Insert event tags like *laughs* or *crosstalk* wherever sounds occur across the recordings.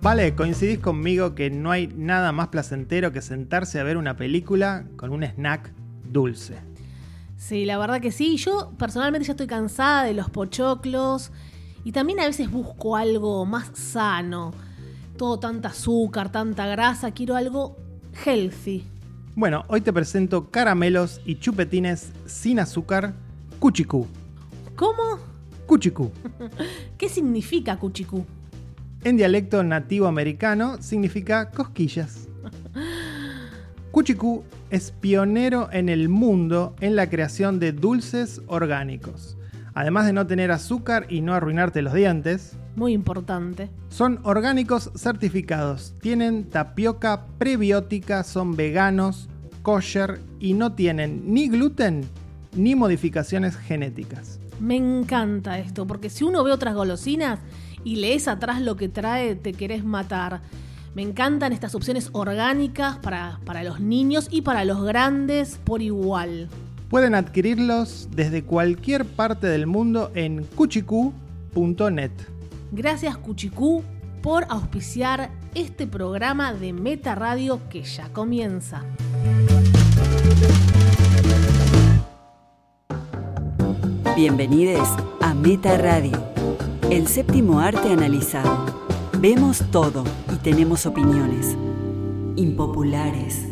Vale, coincidís conmigo que no hay nada más placentero que sentarse a ver una película con un snack dulce. Sí, la verdad que sí. Yo personalmente ya estoy cansada de los pochoclos y también a veces busco algo más sano. Todo tanta azúcar, tanta grasa, quiero algo healthy. Bueno, hoy te presento caramelos y chupetines sin azúcar, cuchicú. ¿Cómo? Cuchicú. *laughs* ¿Qué significa cuchicú? En dialecto nativo americano significa cosquillas. *laughs* Cuchicú es pionero en el mundo en la creación de dulces orgánicos. Además de no tener azúcar y no arruinarte los dientes, Muy importante. son orgánicos certificados, tienen tapioca prebiótica, son veganos, kosher y no tienen ni gluten ni modificaciones genéticas. Me encanta esto, porque si uno ve otras golosinas y lees atrás lo que trae, te querés matar. Me encantan estas opciones orgánicas para, para los niños y para los grandes por igual. Pueden adquirirlos desde cualquier parte del mundo en cuchicú.net. Gracias Cuchicú por auspiciar este programa de Meta Radio que ya comienza. Bienvenidos a Meta Radio, el séptimo arte analizado. Vemos todo y tenemos opiniones. Impopulares.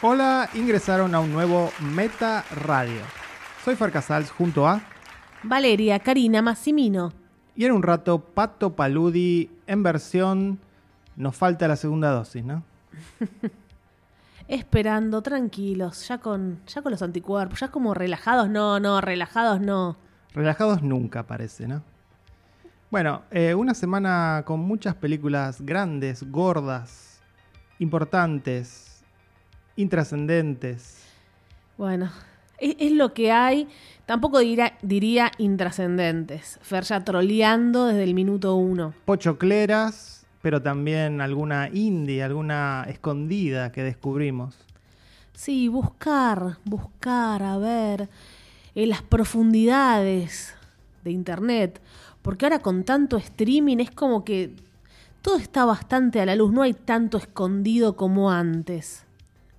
Hola, ingresaron a un nuevo Meta Radio. Soy Farcasals junto a Valeria, Karina, Massimino. y en un rato Pato Paludi en versión nos falta la segunda dosis, ¿no? *laughs* Esperando, tranquilos, ya con, ya con los anticuerpos, ya como relajados, no, no, relajados no. Relajados nunca parece, ¿no? Bueno, eh, una semana con muchas películas grandes, gordas, importantes, intrascendentes. Bueno, es, es lo que hay. Tampoco dirá- diría intrascendentes. Fer ya troleando desde el minuto uno. Pochocleras, pero también alguna indie, alguna escondida que descubrimos. Sí, buscar, buscar, a ver, en las profundidades de Internet. Porque ahora con tanto streaming es como que todo está bastante a la luz, no hay tanto escondido como antes.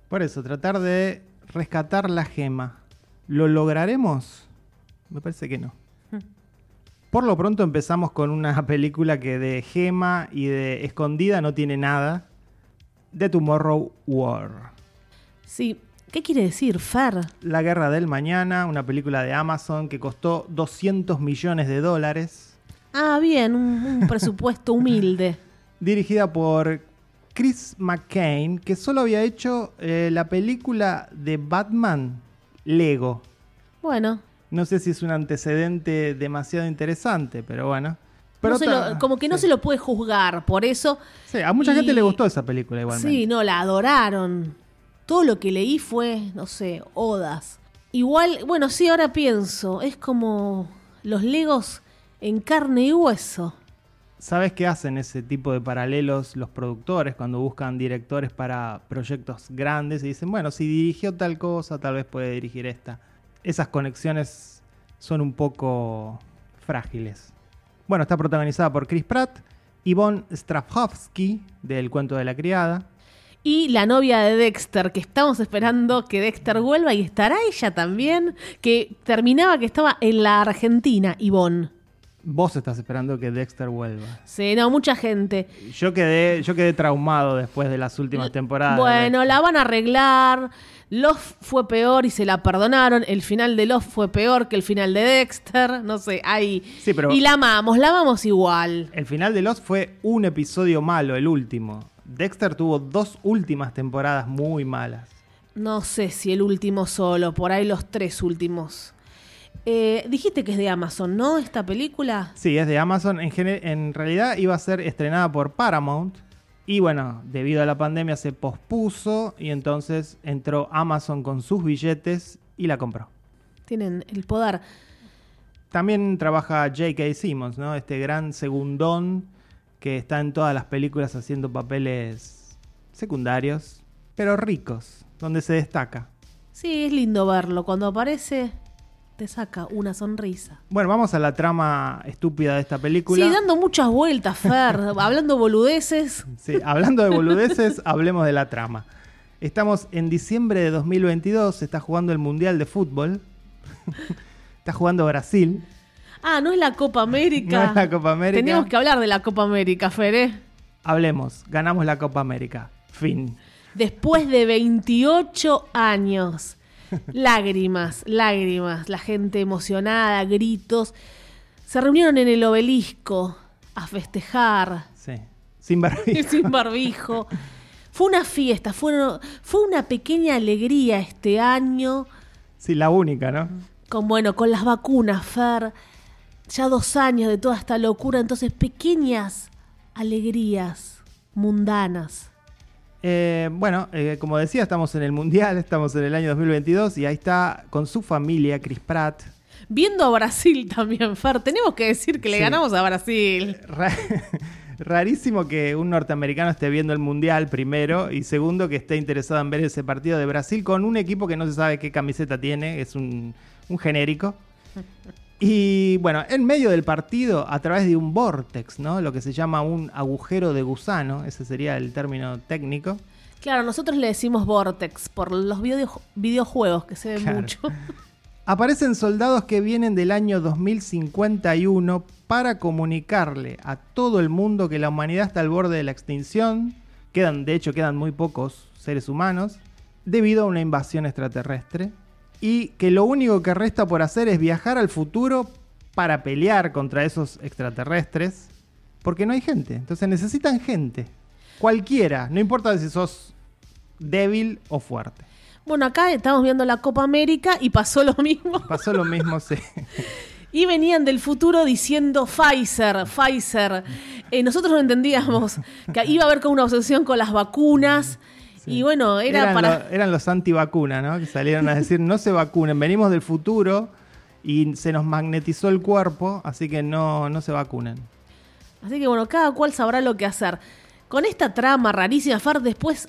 Por eso, tratar de rescatar la gema. ¿Lo lograremos? Me parece que no. Por lo pronto empezamos con una *laughs* película que de gema y de escondida no tiene nada. The Tomorrow War. Sí, ¿qué quiere decir, Fer? La Guerra del Mañana, una película de Amazon que costó 200 millones de dólares. Ah, bien, un, un *laughs* presupuesto humilde. dirigida por Chris McCain, que solo había hecho eh, la película de Batman Lego. Bueno, No sé si es un antecedente demasiado interesante, pero bueno. Pero no lo- como que no sí. se lo puede juzgar, por eso Sí, a mucha gente le gustó esa película igualmente. Sí, no, la adoraron. Todo lo que leí fue, no sé, odas. Igual, bueno, sí, ahora pienso, es como los legos en carne y hueso. ¿Sabes qué hacen ese tipo de paralelos los productores cuando buscan directores para proyectos grandes y dicen, bueno, si dirigió tal cosa, tal vez puede dirigir esta? Esas conexiones son un poco frágiles. Bueno, está protagonizada por Chris Pratt, Yvonne Strahovski, del cuento de la criada, Y la novia de Dexter, que estamos esperando que Dexter vuelva y estará ella también, que terminaba que estaba en la Argentina, Ivonne. Vos estás esperando que Dexter vuelva. Sí, no, mucha gente. Yo quedé, yo quedé traumado después de las últimas temporadas. Bueno, la van a arreglar. Love fue peor y se la perdonaron. El final de Love fue peor que el final de Dexter. No sé, ahí. Sí, pero- Y la amamos, la amamos igual. El final de Lost fue un episodio malo, el último. Dexter tuvo dos últimas temporadas muy malas. No sé si el último solo, por ahí los tres últimos. Eh, dijiste que es de Amazon, ¿no? Esta película. Sí, es de Amazon. En, en realidad iba a ser estrenada por Paramount. Y bueno, debido a la pandemia se pospuso y entonces entró Amazon con sus billetes y la compró. Tienen el poder. También trabaja J.K. Simmons, ¿no? Este gran segundón que está en todas las películas haciendo papeles secundarios, pero ricos, donde se destaca. Sí, es lindo verlo. Cuando aparece, te saca una sonrisa. Bueno, vamos a la trama estúpida de esta película. Sí, dando muchas vueltas, Fer, *laughs* hablando boludeces. Sí, hablando de boludeces, *laughs* hablemos de la trama. Estamos en diciembre de 2022, se está jugando el Mundial de Fútbol. *laughs* está jugando Brasil. Ah, no es la Copa América. No es la Copa América. Teníamos que hablar de la Copa América, Fer, ¿eh? Hablemos, ganamos la Copa América. Fin. Después de 28 años. *laughs* Lágrimas, lágrimas, la gente emocionada, gritos. Se reunieron en el obelisco a festejar. Sí. Sin barbijo. *laughs* Sin barbijo. Fue una fiesta, fue, fue una pequeña alegría este año. Sí, la única, ¿no? Con, bueno, con las vacunas, Fer. Ya dos años de toda esta locura, entonces pequeñas alegrías mundanas. Eh, bueno, eh, como decía, estamos en el Mundial, estamos en el año 2022 y ahí está con su familia, Chris Pratt. Viendo a Brasil también, Fer. Tenemos que decir que le Sí. ganamos a Brasil. Ra- *laughs* Rarísimo que un norteamericano esté viendo el Mundial primero y segundo que esté interesado en ver ese partido de Brasil con un equipo que no se sabe qué camiseta tiene, es un, un genérico. Y bueno, en medio del partido, a través de un vortex, ¿no? Lo que se llama un agujero de gusano, ese sería el término técnico. Claro, nosotros le decimos Vortex por los video- videojuegos que se ven Claro. mucho. *laughs* Aparecen soldados que vienen del año 2051 para comunicarle a todo el mundo que la humanidad está al borde de la extinción. Quedan, de hecho, quedan muy pocos seres humanos debido a una invasión extraterrestre. Y que lo único que resta por hacer es viajar al futuro para pelear contra esos extraterrestres. Porque no hay gente. Entonces necesitan gente. Cualquiera. No importa si sos débil o fuerte. Bueno, acá estamos viendo la Copa América y pasó lo mismo. *laughs* Pasó lo mismo, sí. Y venían del futuro diciendo Pfizer, Pfizer. Eh, nosotros no entendíamos que iba a haber como una obsesión con las vacunas. Y bueno, era eran, para... lo- eran los antivacunas, ¿no? Que salieron a decir, no se vacunen, venimos del futuro y se nos magnetizó el cuerpo, así que no, no se vacunen. Así que bueno, cada cual sabrá lo que hacer. Con esta trama rarísima, Far después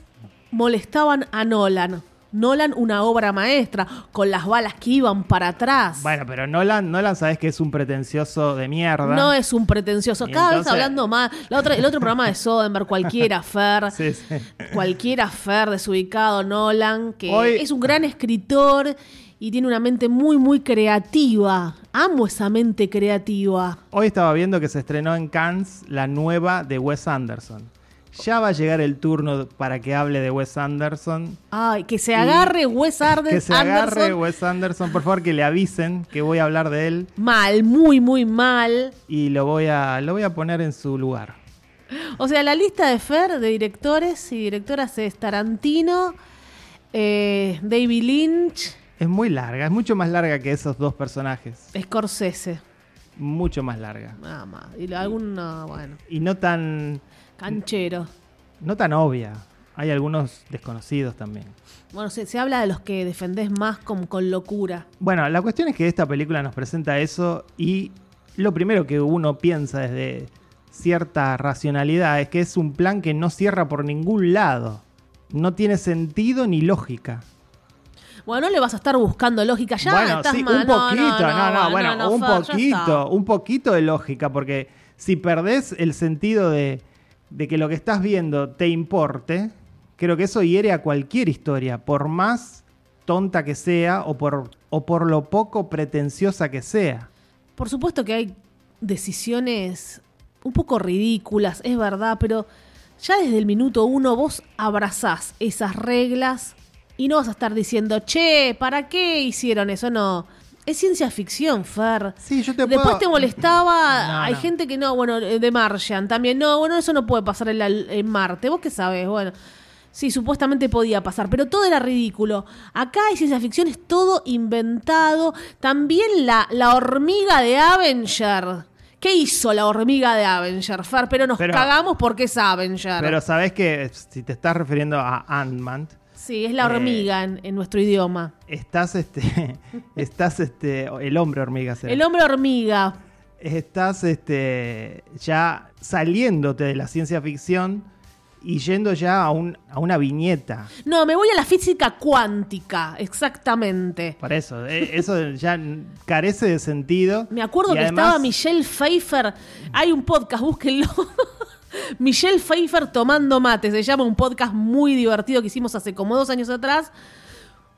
molestaban a Nolan. Nolan, una obra maestra, con las balas que iban para atrás. Bueno, pero Nolan, Nolan sabes que es un pretencioso de mierda. No es un pretencioso. Cada vez hablando más. La otra, el otro programa de Soderbergh, cualquiera, Fer. *laughs* Sí, sí. Cualquiera, Fer, desubicado, Nolan, que Hoy- es un gran escritor y tiene una mente muy, muy creativa. Amo esa mente creativa. Hoy estaba viendo que se estrenó en Cannes la nueva de Wes Anderson. Ya va a llegar el turno para que hable de Wes Anderson. Ay, que se agarre Wes *laughs* Arden- Que se agarre Anderson. Wes Anderson, por favor, que le avisen que voy a hablar de él Mal, muy, muy mal. y lo voy a, lo voy a poner en su lugar. O sea, la lista de Fer de directores y directoras es Tarantino, eh, David Lynch, Es muy larga, es mucho más larga que esos dos personajes. Scorsese. Mucho más larga. Nada más. Y alguna, bueno, Y no tan, canchero. no tan obvia. Hay algunos desconocidos también. Bueno, se, se habla de los que defendés más con, con locura. Bueno, la cuestión es que esta película nos presenta eso y lo primero que uno piensa desde cierta racionalidad es que es un plan que no cierra por ningún lado. No tiene sentido ni lógica. Bueno, no le vas a estar buscando lógica. Ya bueno, estás sí, mal. un poquito, no, no, bueno, no, un poquito, un poquito de lógica, porque si perdés el sentido de, de que lo que estás viendo te importe, creo que eso hiere a cualquier historia, por más tonta que sea o por, o por lo poco pretenciosa que sea. Por supuesto que hay decisiones un poco ridículas, es verdad, pero ya desde el minuto uno vos abrazás esas reglas y no vas a estar diciendo, che, ¿para qué hicieron eso? No. Es ciencia ficción, Fer. Sí, yo te Después puedo- te molestaba, No, hay no. gente que no, bueno, de Martian también, no, bueno, eso no puede pasar en, la- en Marte, vos qué sabes, bueno. Sí, supuestamente podía pasar, pero todo era ridículo. Acá hay ciencia ficción, es todo inventado. También la, la hormiga de Avenger. ¿Qué hizo la hormiga de Avenger, Fer? Pero nos Pero- cagamos porque es Avenger. Pero sabés que si te estás refiriendo a Ant-Man, sí, es la Eh, hormiga en, en nuestro idioma. estás este. *laughs* estás este. El hombre hormiga será. El hombre hormiga. estás este, ya saliéndote de la ciencia ficción y yendo ya a, un, a una viñeta. No, me voy a la física cuántica, exactamente. Por eso, eh, eso ya carece de sentido. *laughs* Me acuerdo Y que además- estaba Michelle Pfeiffer. Hay un podcast, búsquenlo. *laughs* Michelle Pfeiffer tomando mate. Se llama un podcast muy divertido que hicimos hace como dos años atrás.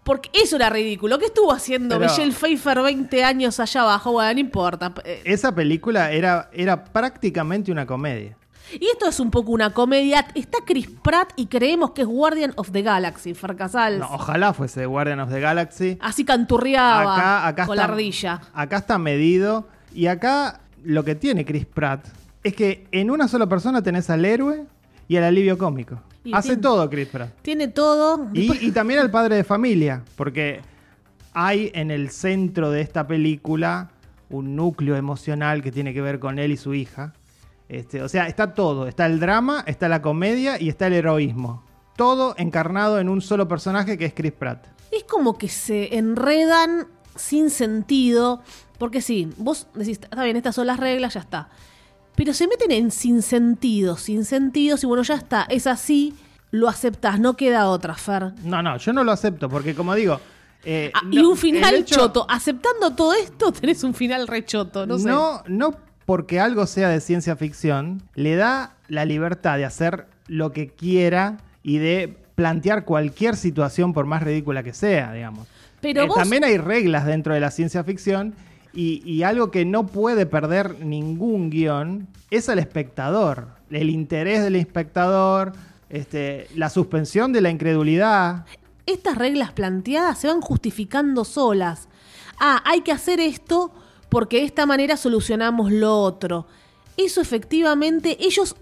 Porque eso era ridículo. ¿Qué estuvo haciendo Pero- Michelle Pfeiffer 20 años allá abajo? Bueno, no importa. Eh, Esa película era, era prácticamente una comedia. Y esto es un poco una comedia. Está Chris Pratt y creemos que es Guardian of the Galaxy, Farcasal. No, ojalá fuese Guardian of the Galaxy. Así canturreaba Acá, acá con está, la ardilla. Acá está medido. Y acá lo que tiene Chris Pratt es que en una sola persona tenés al héroe y al alivio cómico. Y Hace tiene- todo Chris Pratt. Tiene todo. Y, y también al padre de familia, porque hay en el centro de esta película un núcleo emocional que tiene que ver con él y su hija. Este, o sea, está todo. Está el drama, está la comedia y está el heroísmo. Todo encarnado en un solo personaje que es Chris Pratt. Es como que se enredan sin sentido. Porque sí, vos decís, está bien, estas son las reglas, ya está. Pero se meten en sin sentido, sin sentidos, y bueno, ya está, es así, lo aceptás, no queda otra, Fer. No, no, yo no lo acepto, porque como digo... eh, Ah, y un final hecho- choto. Aceptando todo esto, *laughs* tenés un final rechoto, no sé. No, no porque algo sea de ciencia ficción, le da la libertad de hacer lo que quiera y de plantear cualquier situación por más ridícula que sea, digamos. Pero Eh, vos- También hay reglas dentro de la ciencia ficción y, algo que no puede perder ningún guion es al espectador. El interés del espectador, este, la suspensión de la incredulidad. estas reglas planteadas se van justificando solas. Ah, hay que hacer esto porque de esta manera solucionamos lo otro. Eso efectivamente ellos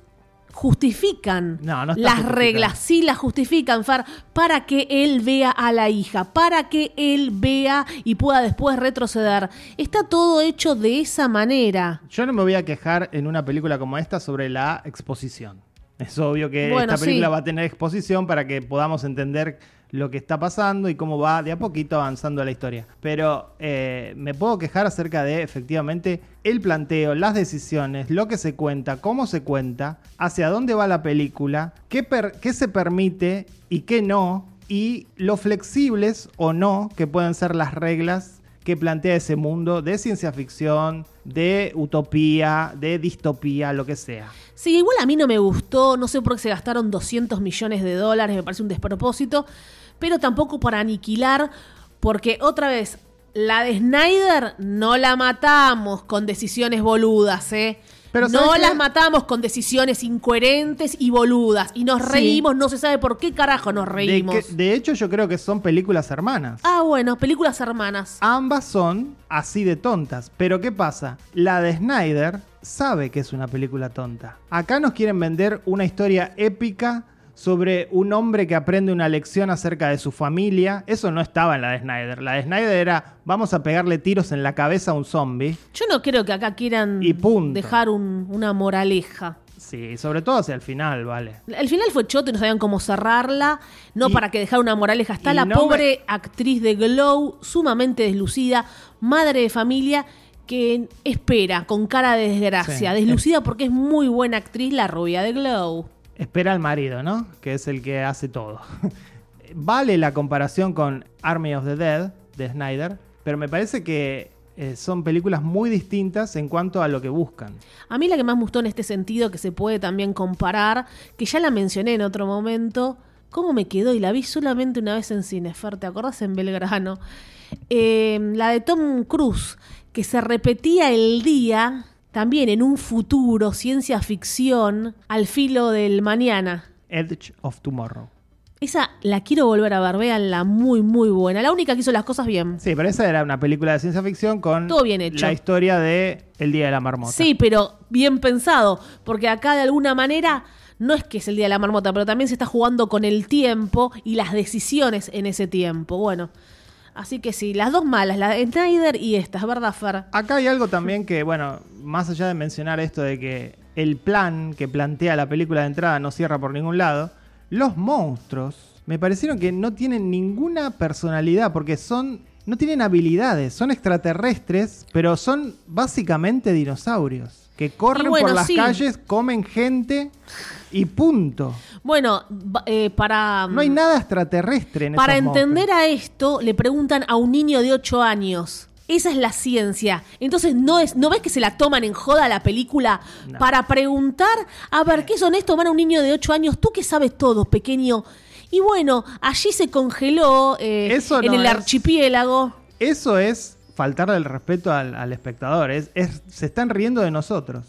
justifican No, las reglas, sí las justifican, Far, para que él vea a la hija, para que él vea y pueda después retroceder. Está todo hecho de esa manera. Yo no me voy a quejar en una película como esta sobre la exposición. Es obvio que Bueno, esta película sí. va a tener exposición para que podamos entender lo que está pasando y cómo va de a poquito avanzando la historia. Pero eh, me puedo quejar acerca de efectivamente el planteo, las decisiones, lo que se cuenta, cómo se cuenta, hacia dónde va la película, qué, qué se permite y qué no, y lo flexibles o no que pueden ser las reglas que plantea ese mundo de ciencia ficción, de utopía, de distopía, lo que sea. Sí, igual a mí no me gustó, no sé por qué se gastaron 200 millones de dólares, me parece un despropósito, pero tampoco para aniquilar, porque otra vez, la de Snyder no la matamos con decisiones boludas, ¿eh? Pero no las matamos con decisiones incoherentes y boludas. Y nos Sí. reímos, no se sabe por qué carajo nos De, reímos. que- de hecho, yo creo que son películas hermanas. Ah, bueno, películas hermanas. Ambas son así de tontas. Pero ¿qué pasa? La de Snyder sabe que es una película tonta. Acá nos quieren vender una historia épica sobre un hombre que aprende una lección acerca de su familia. Eso no estaba en la de Snyder. La de Snyder era vamos a pegarle tiros en la cabeza a un zombie. Yo no creo que acá quieran Y punto. dejar un- una moraleja. Sí, sobre todo hacia el final, vale. El final fue choto y no sabían cómo cerrarla. No Y- para que dejara una moraleja. Está la no pobre actriz de Glow, sumamente deslucida, madre de familia, que espera con cara de desgracia. Sí. Deslucida porque es muy buena actriz, la rubia de Glow. Espera al marido, ¿no? Que es el que hace todo. *laughs* vale la comparación con Army of the Dead de Snyder, pero me parece que eh, son películas muy distintas en cuanto a lo que buscan. A mí la que más gustó en este sentido, que se puede también comparar, que ya la mencioné en otro momento, ¿cómo me quedó? Y la vi solamente una vez en Cinefer, ¿te acordás? En Belgrano. Eh, la de Tom Cruise, que se repetía el día, también en un futuro, ciencia ficción, al filo del mañana. Edge of Tomorrow. Esa la quiero volver a ver, véanla, muy, muy buena. La única que hizo las cosas bien. Sí, pero esa era una película de ciencia ficción con Todo bien hecho. la historia de El Día de la Marmota. Sí, pero bien pensado, porque acá de alguna manera no es que es el día de la marmota, pero también se está jugando con el tiempo y las decisiones en ese tiempo. Bueno, así que sí, las dos malas, la de Snyder y esta, ¿es verdad, Fer? Acá hay algo también que, bueno, más allá de mencionar esto de que el plan que plantea la película de entrada no cierra por ningún lado, los monstruos me parecieron que no tienen ninguna personalidad porque son no tienen habilidades, son extraterrestres, pero son básicamente dinosaurios que corren bueno, por las sí. calles, comen gente y punto. Bueno, eh, para, No hay nada extraterrestre en para entender monstruos. a esto, le preguntan a un niño de 8 años. Esa es la ciencia. Entonces, no es, ¿no ves que se la toman en joda la película No. para preguntar? A ver, ¿qué son esto? Van a un niño de 8 años. Tú que sabes todo, pequeño. Y bueno, allí se congeló eh, Eso en el es- archipiélago. Eso es faltarle el respeto al, al espectador. Es, es- se están riendo de nosotros.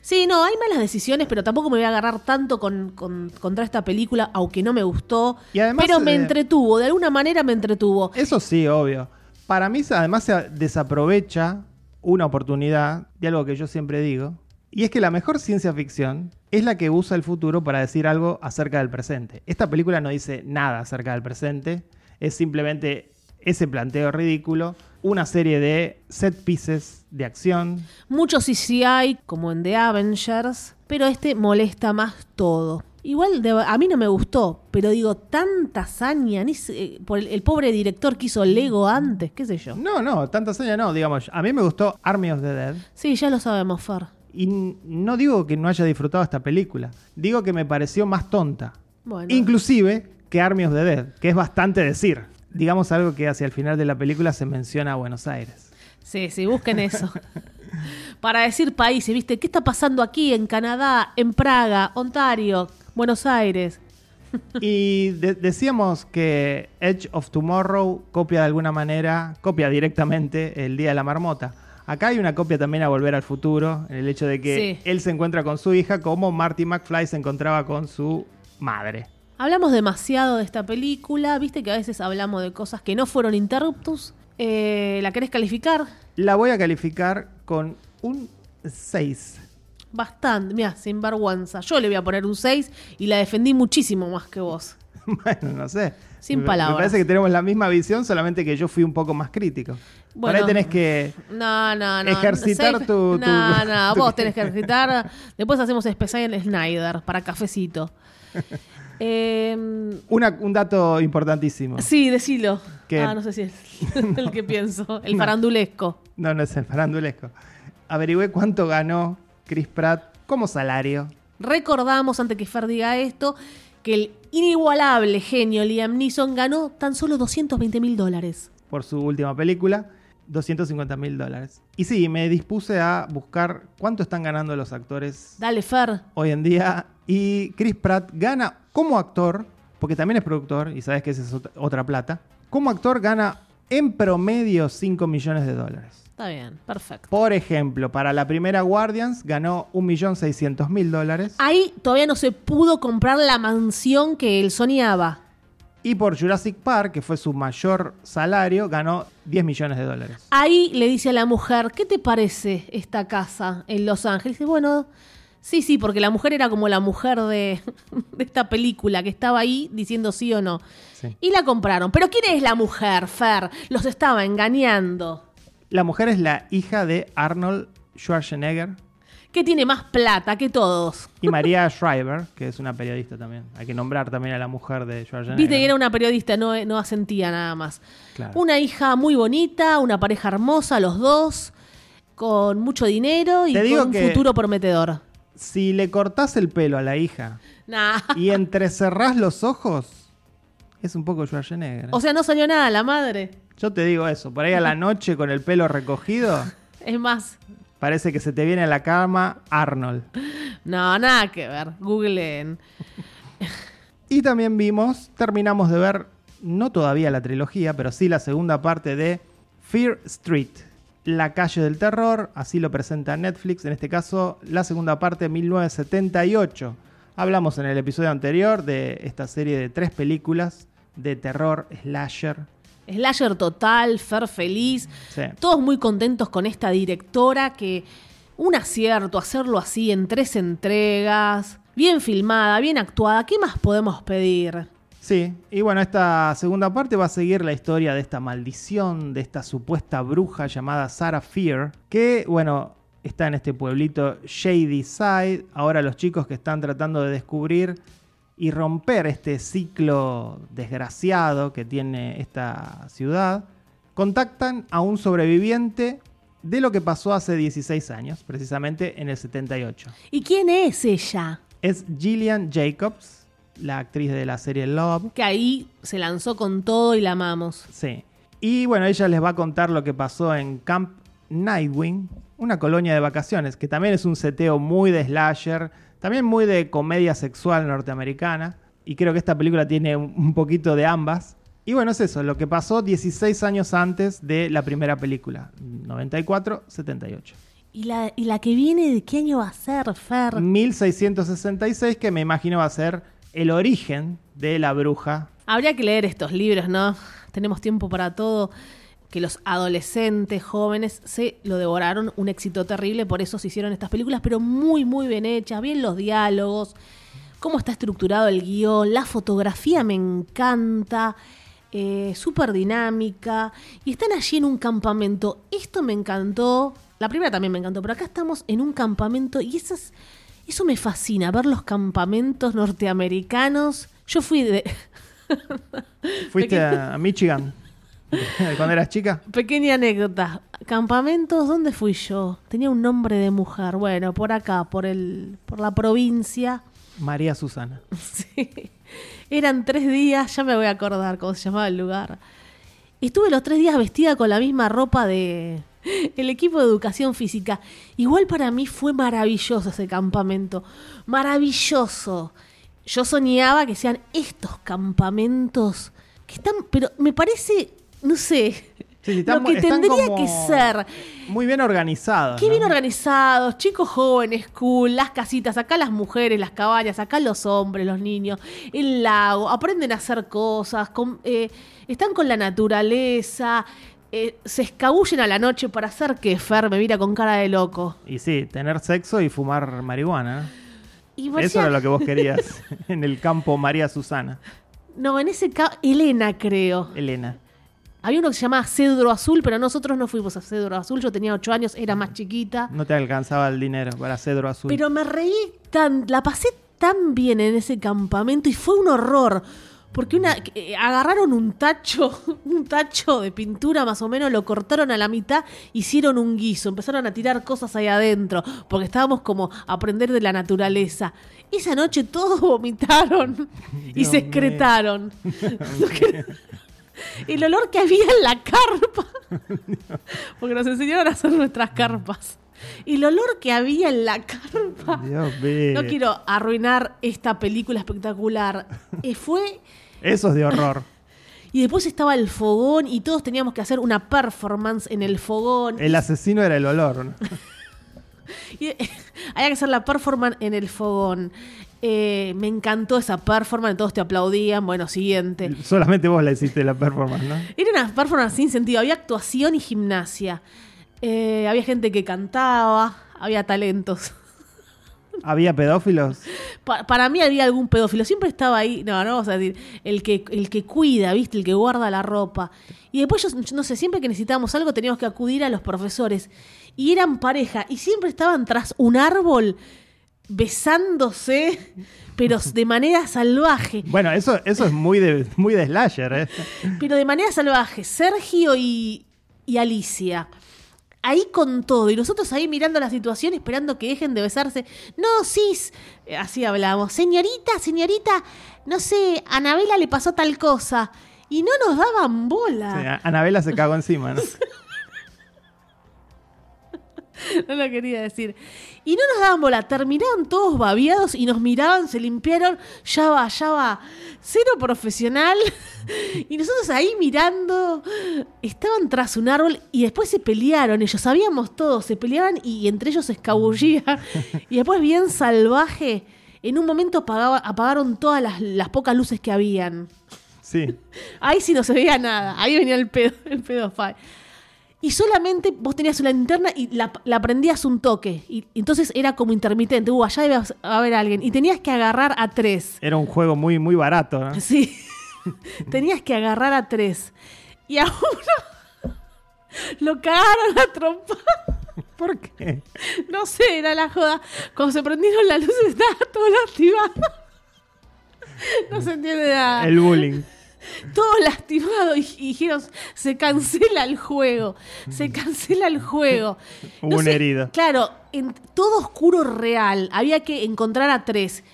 Sí, no, hay malas decisiones, pero tampoco me voy a agarrar tanto con, con- contra esta película, aunque no me gustó. Y además, pero me eh, entretuvo, de alguna manera me entretuvo. Eso sí, obvio. Para mí, además, se desaprovecha una oportunidad de algo que yo siempre digo. Y es que la mejor ciencia ficción es la que usa el futuro para decir algo acerca del presente. Esta película no dice nada acerca del presente. Es simplemente ese planteo ridículo. Una serie de set pieces de acción. Mucho CCI, como en The Avengers, pero este molesta más todo. Igual de- a mí no me gustó, pero digo, tanta hazaña, ni sé- por el, el pobre director que hizo Lego antes, qué sé yo. No, no, tanta señas no. Digamos, a mí me gustó Army of the Dead. Sí, ya lo sabemos, Fer. Y no digo que no haya disfrutado esta película. Digo que me pareció más tonta. Bueno, Inclusive que Army of the Dead, que es bastante decir. Digamos algo que hacia el final de la película se menciona a Buenos Aires. sí, sí, busquen eso. *laughs* Para decir países, ¿viste? ¿Qué está pasando aquí en Canadá, en Praga, Ontario, Buenos Aires? *laughs* Y de- decíamos que Edge of Tomorrow copia de alguna manera, copia directamente el Día de la Marmota. Acá hay una copia también a Volver al Futuro, en el hecho de que Sí. él se encuentra con su hija como Marty McFly se encontraba con su madre. Hablamos demasiado de esta película, viste que a veces hablamos de cosas que no fueron interruptus. Eh, ¿La querés calificar? La voy a calificar con un 6. Bastante, mira, sin vergüenza. Yo le voy a poner un 6 y la defendí muchísimo más que vos. *laughs* Bueno, no sé. Sin Me- palabras. Me parece que tenemos la misma visión, solamente que yo fui un poco más crítico. Por Bueno. ahí tenés que. No, no, no. Ejercitar tu- tu- No, no, *laughs* tu- vos tenés que ejercitar. Después hacemos especial en Snyder para cafecito. *laughs* Eh, Una- un dato importantísimo. sí, decilo. Ah, no sé si es *laughs* el que pienso. El No. farandulesco. No, no es el farandulesco. Averigüé cuánto ganó Chris Pratt como salario. Recordamos, antes que Fer diga esto, que el inigualable genio Liam Neeson ganó tan solo 220 mil dólares. por su última película, 250 mil dólares. Y sí, me dispuse a buscar cuánto están ganando los actores Dale, Fer. hoy en día. Y Chris Pratt gana como actor, porque también es productor, y sabes que esa es ot- otra plata. Como actor gana en promedio 5 millones de dólares. Está bien, perfecto. Por ejemplo, para la primera Guardians ganó 1.600.000 dólares. Ahí todavía no se pudo comprar la mansión que él soñaba. Y por Jurassic Park, que fue su mayor salario, ganó 10 millones de dólares. Ahí le dice a la mujer, ¿qué te parece esta casa en Los Ángeles? Dice, bueno, sí, sí, porque la mujer era como la mujer de, *laughs* de esta película que estaba ahí diciendo sí o no. Sí. Y la compraron. Pero ¿quién es la mujer, Fer? Los estaba engañando. La mujer es la hija de Arnold Schwarzenegger ¿Qué tiene más plata que todos? y María Shriver, que es una periodista también. Hay que nombrar también a la mujer de Schwarzenegger. Viste que era una periodista, no, no asentía nada más. Claro. Una hija muy bonita, una pareja hermosa, los dos, con mucho dinero y Te con un que- futuro prometedor. Si le cortás el pelo a la hija Nah. y entrecerrás los ojos, es un poco Schwarzenegger. ¿eh? O sea, no salió nada la madre. Yo te digo eso, por ahí a la noche con el pelo recogido, *laughs* Es más, parece que se te viene a la cama Arnold. no, nada que ver. Googleen. *laughs* Y también vimos, terminamos de ver, no todavía la trilogía, pero sí la segunda parte de Fear Street, La calle del terror, así lo presenta Netflix, en este caso la segunda parte 1978. Hablamos en el episodio anterior de esta serie de tres películas de terror slasher. Slasher total, Fer feliz. Sí. Todos muy contentos con esta directora que un acierto hacerlo así en tres entregas, bien filmada, bien actuada. ¿Qué más podemos pedir? Sí, y bueno, esta segunda parte va a seguir la historia de esta maldición, de esta supuesta bruja llamada Sarah Fear, que, bueno, está en este pueblito Shady Side. Ahora los chicos que están tratando de descubrir y romper este ciclo desgraciado que tiene esta ciudad. contactan a un sobreviviente de lo que pasó hace 16 años, precisamente en el 78. ¿Y quién es ella? Es Gillian Jacobs, la actriz de la serie Love. Que ahí se lanzó con todo y la amamos. Sí. Y bueno, ella les va a contar lo que pasó en Camp Nightwing, una colonia de vacaciones, que también es un seteo muy de slasher, también muy de comedia sexual norteamericana. Y creo que esta película tiene un poquito de ambas. Y bueno, es eso, lo que pasó 16 años antes de la primera película, 94-78. ¿Y la, ¿Y la que viene de qué año va a ser, Fer? 1666, que me imagino va a ser el origen de la bruja. Habría que leer estos libros, ¿no? Tenemos tiempo para todo. Que los adolescentes, jóvenes, se lo devoraron, un éxito terrible, por eso se hicieron estas películas, pero muy, muy bien hechas, bien los diálogos, cómo está estructurado el guion, la fotografía me encanta, eh, súper dinámica, y están allí en un campamento. Esto me encantó, la primera también me encantó, pero acá estamos en un campamento y esas, eso me fascina, ver los campamentos norteamericanos. Yo fui de... ¿Fuiste *laughs* a Michigan *laughs* cuando eras chica? Pequeña anécdota. Campamentos, ¿dónde fui yo? Tenía un nombre de mujer. Bueno, por acá, por el, por la provincia. María Susana. *laughs* Sí. Eran tres días, ya me voy a acordar cómo se llamaba el lugar. Estuve los tres días vestida con la misma ropa de *laughs* el equipo de educación física. Igual para mí fue maravilloso ese campamento. Maravilloso. Yo soñaba que sean estos campamentos que están, pero me parece, no sé, Sí, sí, lo que están tendría que ser. Muy bien organizados. Qué ¿no? bien organizados, chicos jóvenes, cool, las casitas, acá las mujeres, las cabañas, acá los hombres, los niños, el lago, aprenden a hacer cosas, con- eh, están con la naturaleza, eh, se escabullen a la noche para hacer que Fer me mira con cara de loco. Y sí, tener sexo y fumar marihuana. Eso era lo que vos querías *laughs* en el campo María Susana. No, en ese caso, Elena creo. Elena. Había uno que se llamaba Cedro Azul, pero nosotros no fuimos a Cedro Azul, yo tenía ocho años, era más chiquita. No te alcanzaba el dinero para cedro azul. Pero me reí tan, la pasé tan bien en ese campamento y fue un horror. Porque una, eh, agarraron un tacho, *laughs* un tacho de pintura más o menos, lo cortaron a la mitad, hicieron un guiso, empezaron a tirar cosas ahí adentro, porque estábamos como a aprender de la naturaleza. Esa noche todos *laughs* vomitaron *laughs* y se excretaron. *laughs* El olor que había en la carpa. *laughs* Porque nos enseñaron a hacer nuestras carpas. Y el olor que había en la carpa. Dios mío. No quiero arruinar esta película espectacular. Eh, fue. Eso es de horror. *laughs* Y después estaba el fogón y todos teníamos que hacer una performance en el fogón. El asesino era el olor. ¿no? Y, había que hacer la performance en el fogón. Eh, me encantó esa performance, todos te aplaudían. Bueno, siguiente. Solamente vos la hiciste la performance, ¿no? Era una performance sin sentido. Había actuación y gimnasia. Eh, había gente que cantaba. Había talentos. *laughs* ¿Había pedófilos? Pa- para mí había algún pedófilo. Siempre estaba ahí. No, no vamos a decir. El que, el que cuida, ¿viste? El que guarda la ropa. Y después, yo, yo no sé, siempre que necesitábamos algo teníamos que acudir a los profesores. Y eran pareja. Y siempre estaban tras un árbol besándose, pero de manera salvaje. Bueno, eso, eso es muy de, muy de slasher, ¿eh? Pero de manera salvaje. Sergio y, y Alicia. Ahí con todo. Y nosotros ahí mirando la situación, esperando que dejen de besarse. No, sis. Eh, Así hablamos. Señorita, señorita, no sé, a Anabela le pasó tal cosa. Y no nos daban bola. Sí, Anabela se cagó encima, ¿no? *laughs* *laughs* No lo quería decir. Y no nos daban bola. Terminaban todos babiados y nos miraban, se limpiaron. Ya va, ya va. Cero profesional. *laughs* Y nosotros ahí mirando. Estaban tras un árbol y después se pelearon. Ellos sabíamos todos. Se peleaban y entre ellos se escabullían. *laughs* Y después, bien salvaje. En un momento apagaba- apagaron todas las, las pocas luces que habían. Sí. Ahí sí no se veía nada. Ahí venía el pedo, el pedo Y solamente vos tenías una linterna y la, la prendías un toque. Y entonces era como intermitente. Uh, allá debe haber alguien. Y tenías que agarrar a tres. Era un juego muy, muy barato, ¿no? Sí. *laughs* tenías que agarrar a tres. Y a uno *laughs* lo cagaron a trompa. *laughs* ¿Por qué? No sé, era la joda. Cuando se prendieron las luces estaba todo lastimado. No se entiende nada. El bullying. Todo lastimado y, y dijeron, se cancela el juego, se cancela el juego. *laughs* Hubo un herido. Claro, en todo oscuro real, había que encontrar a tres.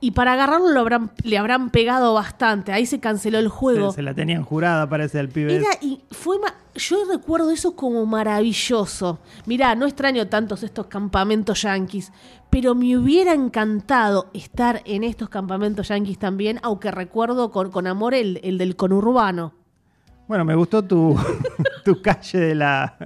Y para agarrarlo lo habrán, le habrán pegado bastante. Ahí se canceló el juego. Se, se la tenían jurada, parece, el pibe. Era, y fue yo recuerdo eso como maravilloso. Mirá, no extraño tantos estos campamentos yanquis, pero me hubiera encantado estar en estos campamentos yanquis también, aunque recuerdo con, con amor el, el del conurbano. Bueno, me gustó tu, *laughs* tu calle de la,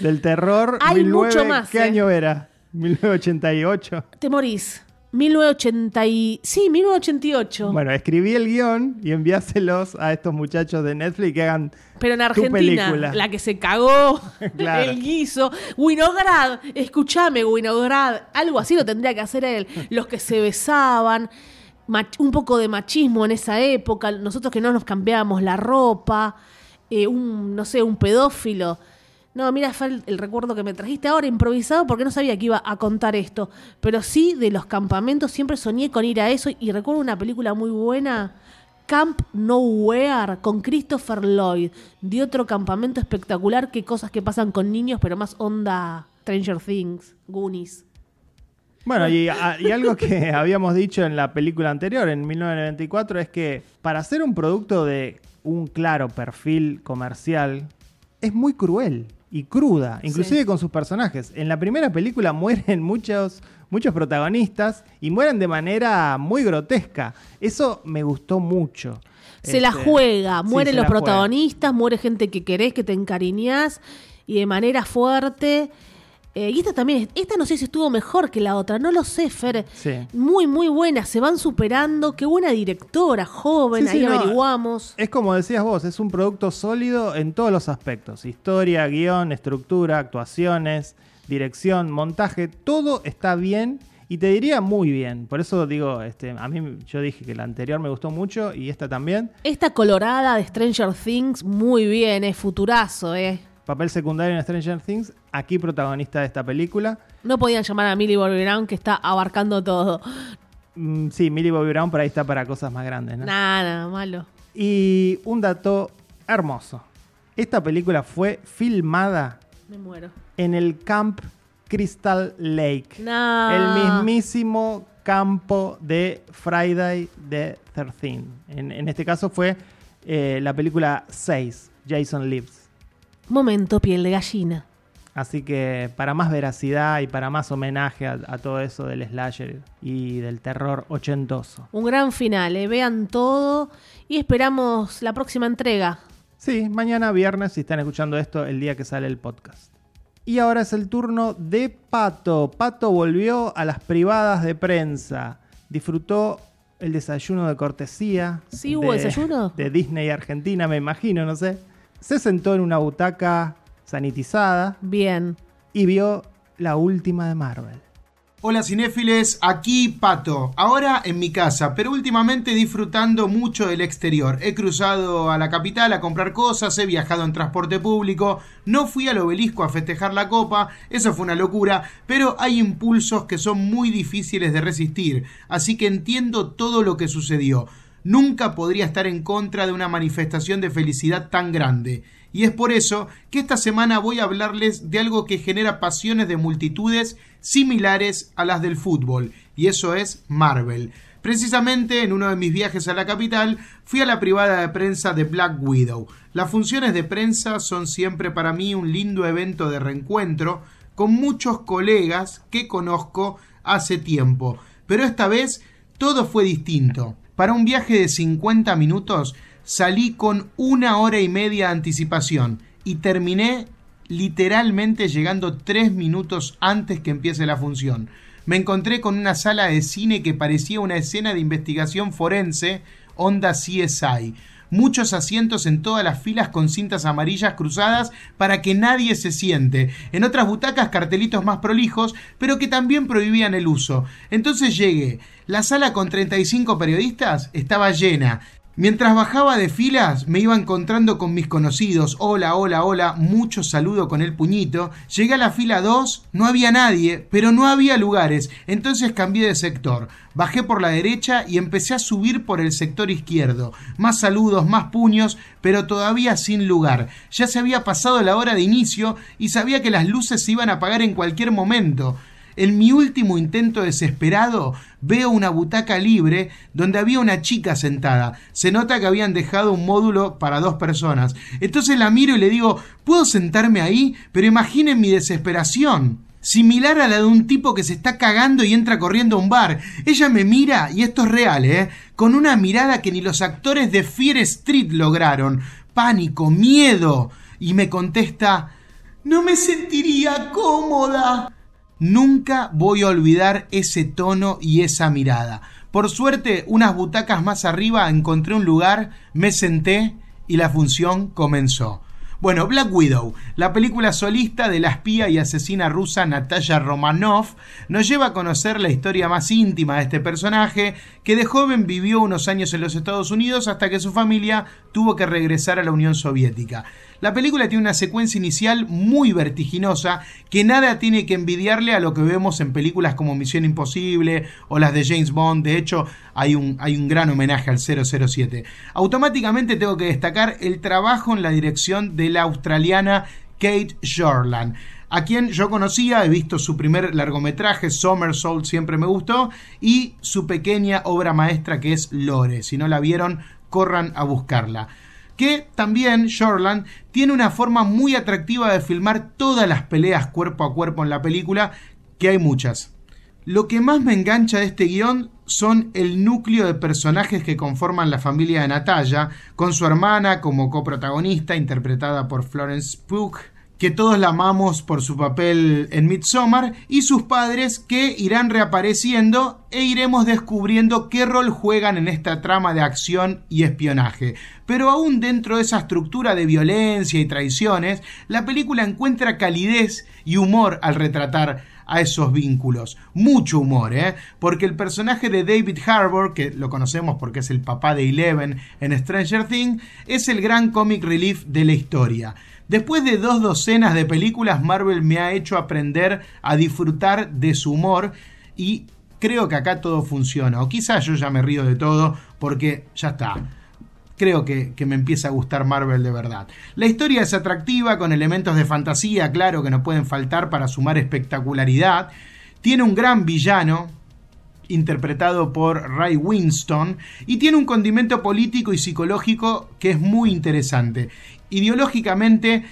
del terror. Hay mucho más, ¿Qué eh. año era? 1988. Te morís. 1980 y... Sí, 1988. Bueno, escribí el guion y enviáselos a estos muchachos de Netflix que hagan Pero en tu Argentina, película. la que se cagó, *laughs* Claro. el guiso, Winograd, escúchame, Winograd, algo así lo tendría que hacer él. Los que se besaban, un poco de machismo en esa época, nosotros que no nos cambiábamos la ropa, eh, un, no sé, un pedófilo. No, mira, fue el, recuerdo que me trajiste ahora improvisado porque no sabía que iba a contar esto. Pero sí, de los campamentos siempre soñé con ir a eso y recuerdo una película muy buena, Camp Nowhere, con Christopher Lloyd, de otro campamento espectacular, que cosas que pasan con niños, pero más onda Stranger Things, Goonies. Bueno, y, y algo que *laughs* habíamos dicho en la película anterior, en 1994, es que para hacer un producto de un claro perfil comercial, es muy cruel y cruda, inclusive Sí. con sus personajes. En la primera película *laughs* mueren muchos, muchos protagonistas y mueren de manera muy grotesca. Eso me gustó mucho. Se la Este, juega, mueren los juega. protagonistas, muere gente que querés, que te encariñás, y de manera fuerte. Eh, y esta también, esta no sé si estuvo mejor que la otra, no lo sé, Fer. Sí. Muy, muy buena, se van superando. Qué buena directora, joven, Sí, sí, ahí no, averiguamos. Es como decías vos, es un producto sólido en todos los aspectos. Historia, guion, estructura, actuaciones, dirección, montaje, todo está bien y te diría muy bien. Por eso digo, este, a mí yo dije que la anterior me gustó mucho y esta también. Esta colorada de Stranger Things, muy bien, es futurazo, eh. Papel secundario en Stranger Things, aquí protagonista de esta película. No podían llamar a Millie Bobby Brown que está abarcando todo. Mm, sí, Millie Bobby Brown por ahí está para cosas más grandes, ¿no? Nada, malo. Y un dato hermoso. Esta película fue filmada Me muero. en el Camp Crystal Lake. No. El mismísimo campo de Friday the 13. En, en este caso fue eh, la película 6, Jason Lives. Momento, piel de gallina. Así que para más veracidad y para más homenaje a, a todo eso del slasher y del terror ochentoso. Un gran final, eh. vean todo y esperamos la próxima entrega. Sí, mañana viernes, si están escuchando esto, el día que sale el podcast. Y ahora es el turno de Pato. Pato volvió a las privadas de prensa. Disfrutó el desayuno de cortesía. ¿Sí hubo de- desayuno? De Disney Argentina, me imagino, no sé. Se sentó en una butaca sanitizada Bien. y vio la última de Marvel. Hola cinéfiles, aquí Pato, ahora en mi casa, pero últimamente disfrutando mucho del exterior. He cruzado a la capital a comprar cosas, he viajado en transporte público, no fui al obelisco a festejar la copa, eso fue una locura, pero hay impulsos que son muy difíciles de resistir, así que entiendo todo lo que sucedió. Nunca podría estar en contra de una manifestación de felicidad tan grande. Y es por eso que esta semana voy a hablarles de algo que genera pasiones de multitudes similares a las del fútbol, y eso es Marvel. Precisamente en uno de mis viajes a la capital fui a la privada de prensa de Black Widow. Las funciones de prensa son siempre para mí un lindo evento de reencuentro con muchos colegas que conozco hace tiempo, pero esta vez todo fue distinto. Para un viaje de 50 minutos salí con una hora y media de anticipación y terminé literalmente llegando tres minutos antes que empiece la función. Me encontré con una sala de cine que parecía una escena de investigación forense, onda CSI. Muchos asientos en todas las filas con cintas amarillas cruzadas para que nadie se siente. En otras butacas cartelitos más prolijos, pero que también prohibían el uso. Entonces llegué. La sala con 35 periodistas estaba llena. Mientras bajaba de filas, me iba encontrando con mis conocidos. Hola, hola, hola, mucho saludo con el puñito. Llegué a la fila 2, no había nadie, pero no había lugares. Entonces cambié de sector. Bajé por la derecha y empecé a subir por el sector izquierdo. Más saludos, más puños, pero todavía sin lugar. Ya se había pasado la hora de inicio y sabía que las luces se iban a apagar en cualquier momento. En mi último intento desesperado veo una butaca libre donde había una chica sentada. Se nota que habían dejado un módulo para dos personas. Entonces la miro y le digo, ¿puedo sentarme ahí? Pero imaginen mi desesperación. Similar a la de un tipo que se está cagando y entra corriendo a un bar. Ella me mira, y esto es real, ¿eh? Con una mirada que ni los actores de Fear Street lograron. Pánico, miedo. Y me contesta, no me sentiría cómoda. Nunca voy a olvidar ese tono y esa mirada. Por suerte, unas butacas más arriba encontré un lugar, me senté y la función comenzó. Bueno, Black Widow, la película solista de la espía y asesina rusa Natalia Romanov, nos lleva a conocer la historia más íntima de este personaje, que de joven vivió unos años en los Estados Unidos hasta que su familia tuvo que regresar a la Unión Soviética. La película tiene una secuencia inicial muy vertiginosa que nada tiene que envidiarle a lo que vemos en películas como Misión Imposible o las de James Bond. De hecho, hay un, hay un gran homenaje al 007. Automáticamente tengo que destacar el trabajo en la dirección de la australiana Kate Shortland a quien yo conocía, he visto su primer largometraje, Somersault, siempre me gustó, y su pequeña obra maestra que es Lore. Si no la vieron, corran a buscarla que también Shoreland tiene una forma muy atractiva de filmar todas las peleas cuerpo a cuerpo en la película, que hay muchas. Lo que más me engancha de este guion son el núcleo de personajes que conforman la familia de Natalia, con su hermana como coprotagonista, interpretada por Florence Pugh, que todos la amamos por su papel en Midsommar, y sus padres que irán reapareciendo e iremos descubriendo qué rol juegan en esta trama de acción y espionaje. Pero aún dentro de esa estructura de violencia y traiciones, la película encuentra calidez y humor al retratar a esos vínculos. Mucho humor, ¿eh? Porque el personaje de David Harbour, que lo conocemos porque es el papá de Eleven en Stranger Things, es el gran comic relief de la historia. Después de dos docenas de películas, Marvel me ha hecho aprender a disfrutar de su humor y creo que acá todo funciona. O quizás yo ya me río de todo porque ya está. Creo que, que, me empieza a gustar Marvel de verdad. La historia es atractiva, con elementos de fantasía, claro, que no pueden faltar para sumar espectacularidad. Tiene un gran villano, interpretado por Ray Winston, y tiene un condimento político y psicológico que es muy interesante. Ideológicamente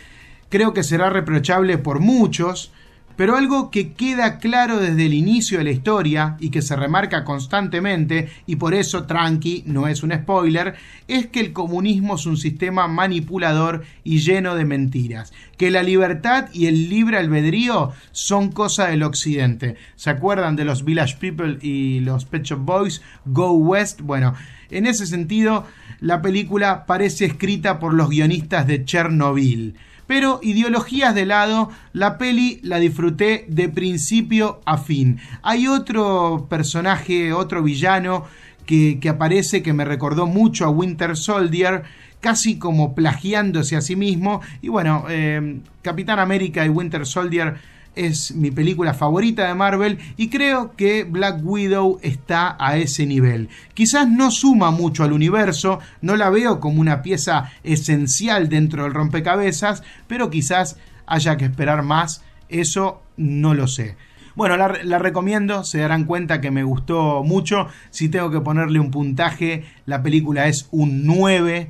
creo que será reprochable por muchos, pero algo que queda claro desde el inicio de la historia y que se remarca constantemente, y por eso tranqui no es un spoiler, es que el comunismo es un sistema manipulador y lleno de mentiras, que la libertad y el libre albedrío son cosa del occidente. ¿Se acuerdan de los Village People y los Pet Shop Boys? Go West. Bueno, en ese sentido, la película parece escrita por los guionistas de Chernobyl. Pero ideologías de lado, la peli la disfruté de principio a fin. Hay otro personaje, otro villano que, aparece que me recordó mucho a Winter Soldier, casi como plagiándose a sí mismo. Y bueno, eh, Capitán América y Winter Soldier es mi película favorita de Marvel y creo que Black Widow está a ese nivel. Quizás no suma mucho al universo, no la veo como una pieza esencial dentro del rompecabezas, pero quizás haya que esperar más, eso no lo sé. Bueno, la, recomiendo, se darán cuenta que me gustó mucho. Si tengo que ponerle un puntaje, la película es un 9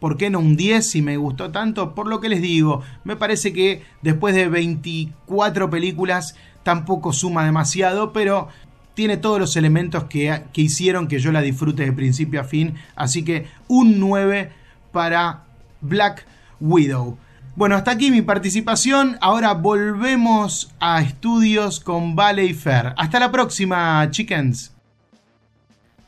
¿Por qué no un 10 si me gustó tanto? Por lo que les digo, me parece que después de 24 películas tampoco suma demasiado, pero tiene todos los elementos que, que hicieron que yo la disfrute de principio a fin. Así que un 9 para Black Widow. Bueno, hasta aquí mi participación. Ahora volvemos a estudios con Valley Fair. Hasta la próxima, chickens.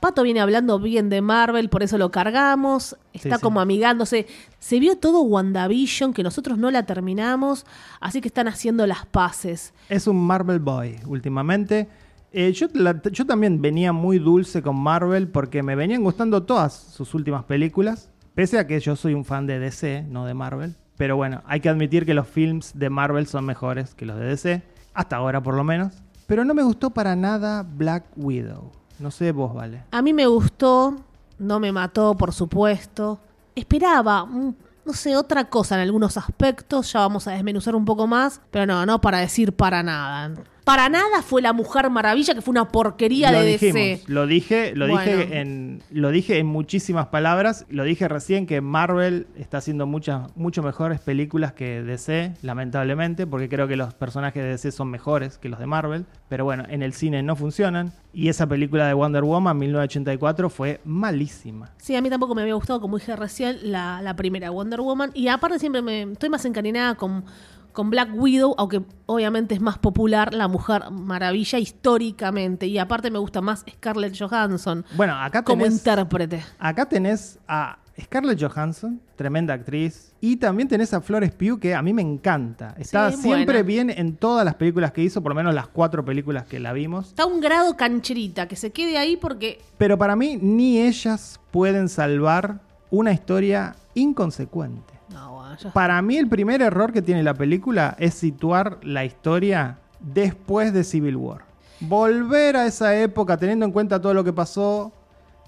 Pato viene hablando bien de Marvel, por eso lo cargamos. Está como amigándose. Se vio todo WandaVision, que nosotros no la terminamos, así que están haciendo las paces. Es un Marvel Boy últimamente. Eh, yo, la- yo también venía muy dulce con Marvel porque me venían gustando todas sus últimas películas, pese a que yo soy un fan de DC, no de Marvel. Pero bueno, hay que admitir que los films de Marvel son mejores que los de DC, hasta ahora por lo menos. Pero no me gustó para nada Black Widow. No sé vos, vale. A mí me gustó, no me mató, por supuesto. Esperaba, no sé, otra cosa en algunos aspectos, ya vamos a desmenuzar un poco más, pero no, no para decir para nada. Para nada fue la Mujer Maravilla, que fue una porquería lo de dijimos, DC. lo dije, lo Bueno. dije en, lo dije en muchísimas palabras. Lo dije recién que Marvel está haciendo muchas, mucho mejores películas que DC, lamentablemente, porque creo que los personajes de DC son mejores que los de Marvel. Pero bueno, en el cine no funcionan. Y esa película de Wonder Woman 1984 fue malísima. Sí, a mí tampoco me había gustado, como dije recién, la, la primera Wonder Woman. Y aparte siempre me estoy más encarinada con, con Black Widow, aunque obviamente es más popular la Mujer Maravilla históricamente. Y aparte me gusta más Scarlett Johansson Bueno, acá como intérprete. acá tenés a Scarlett Johansson, tremenda actriz. Y también tenés a Flores Pugh, que a mí me encanta. Está Sí, siempre buena. bien en todas las películas que hizo, por lo menos las cuatro películas que la vimos. Está un grado cancherita, que se quede ahí porque Pero para mí ni ellas pueden salvar una historia inconsecuente. No, bueno, ya- Para mí el primer error que tiene la película es situar la historia después de Civil War. Volver a esa época teniendo en cuenta todo lo que pasó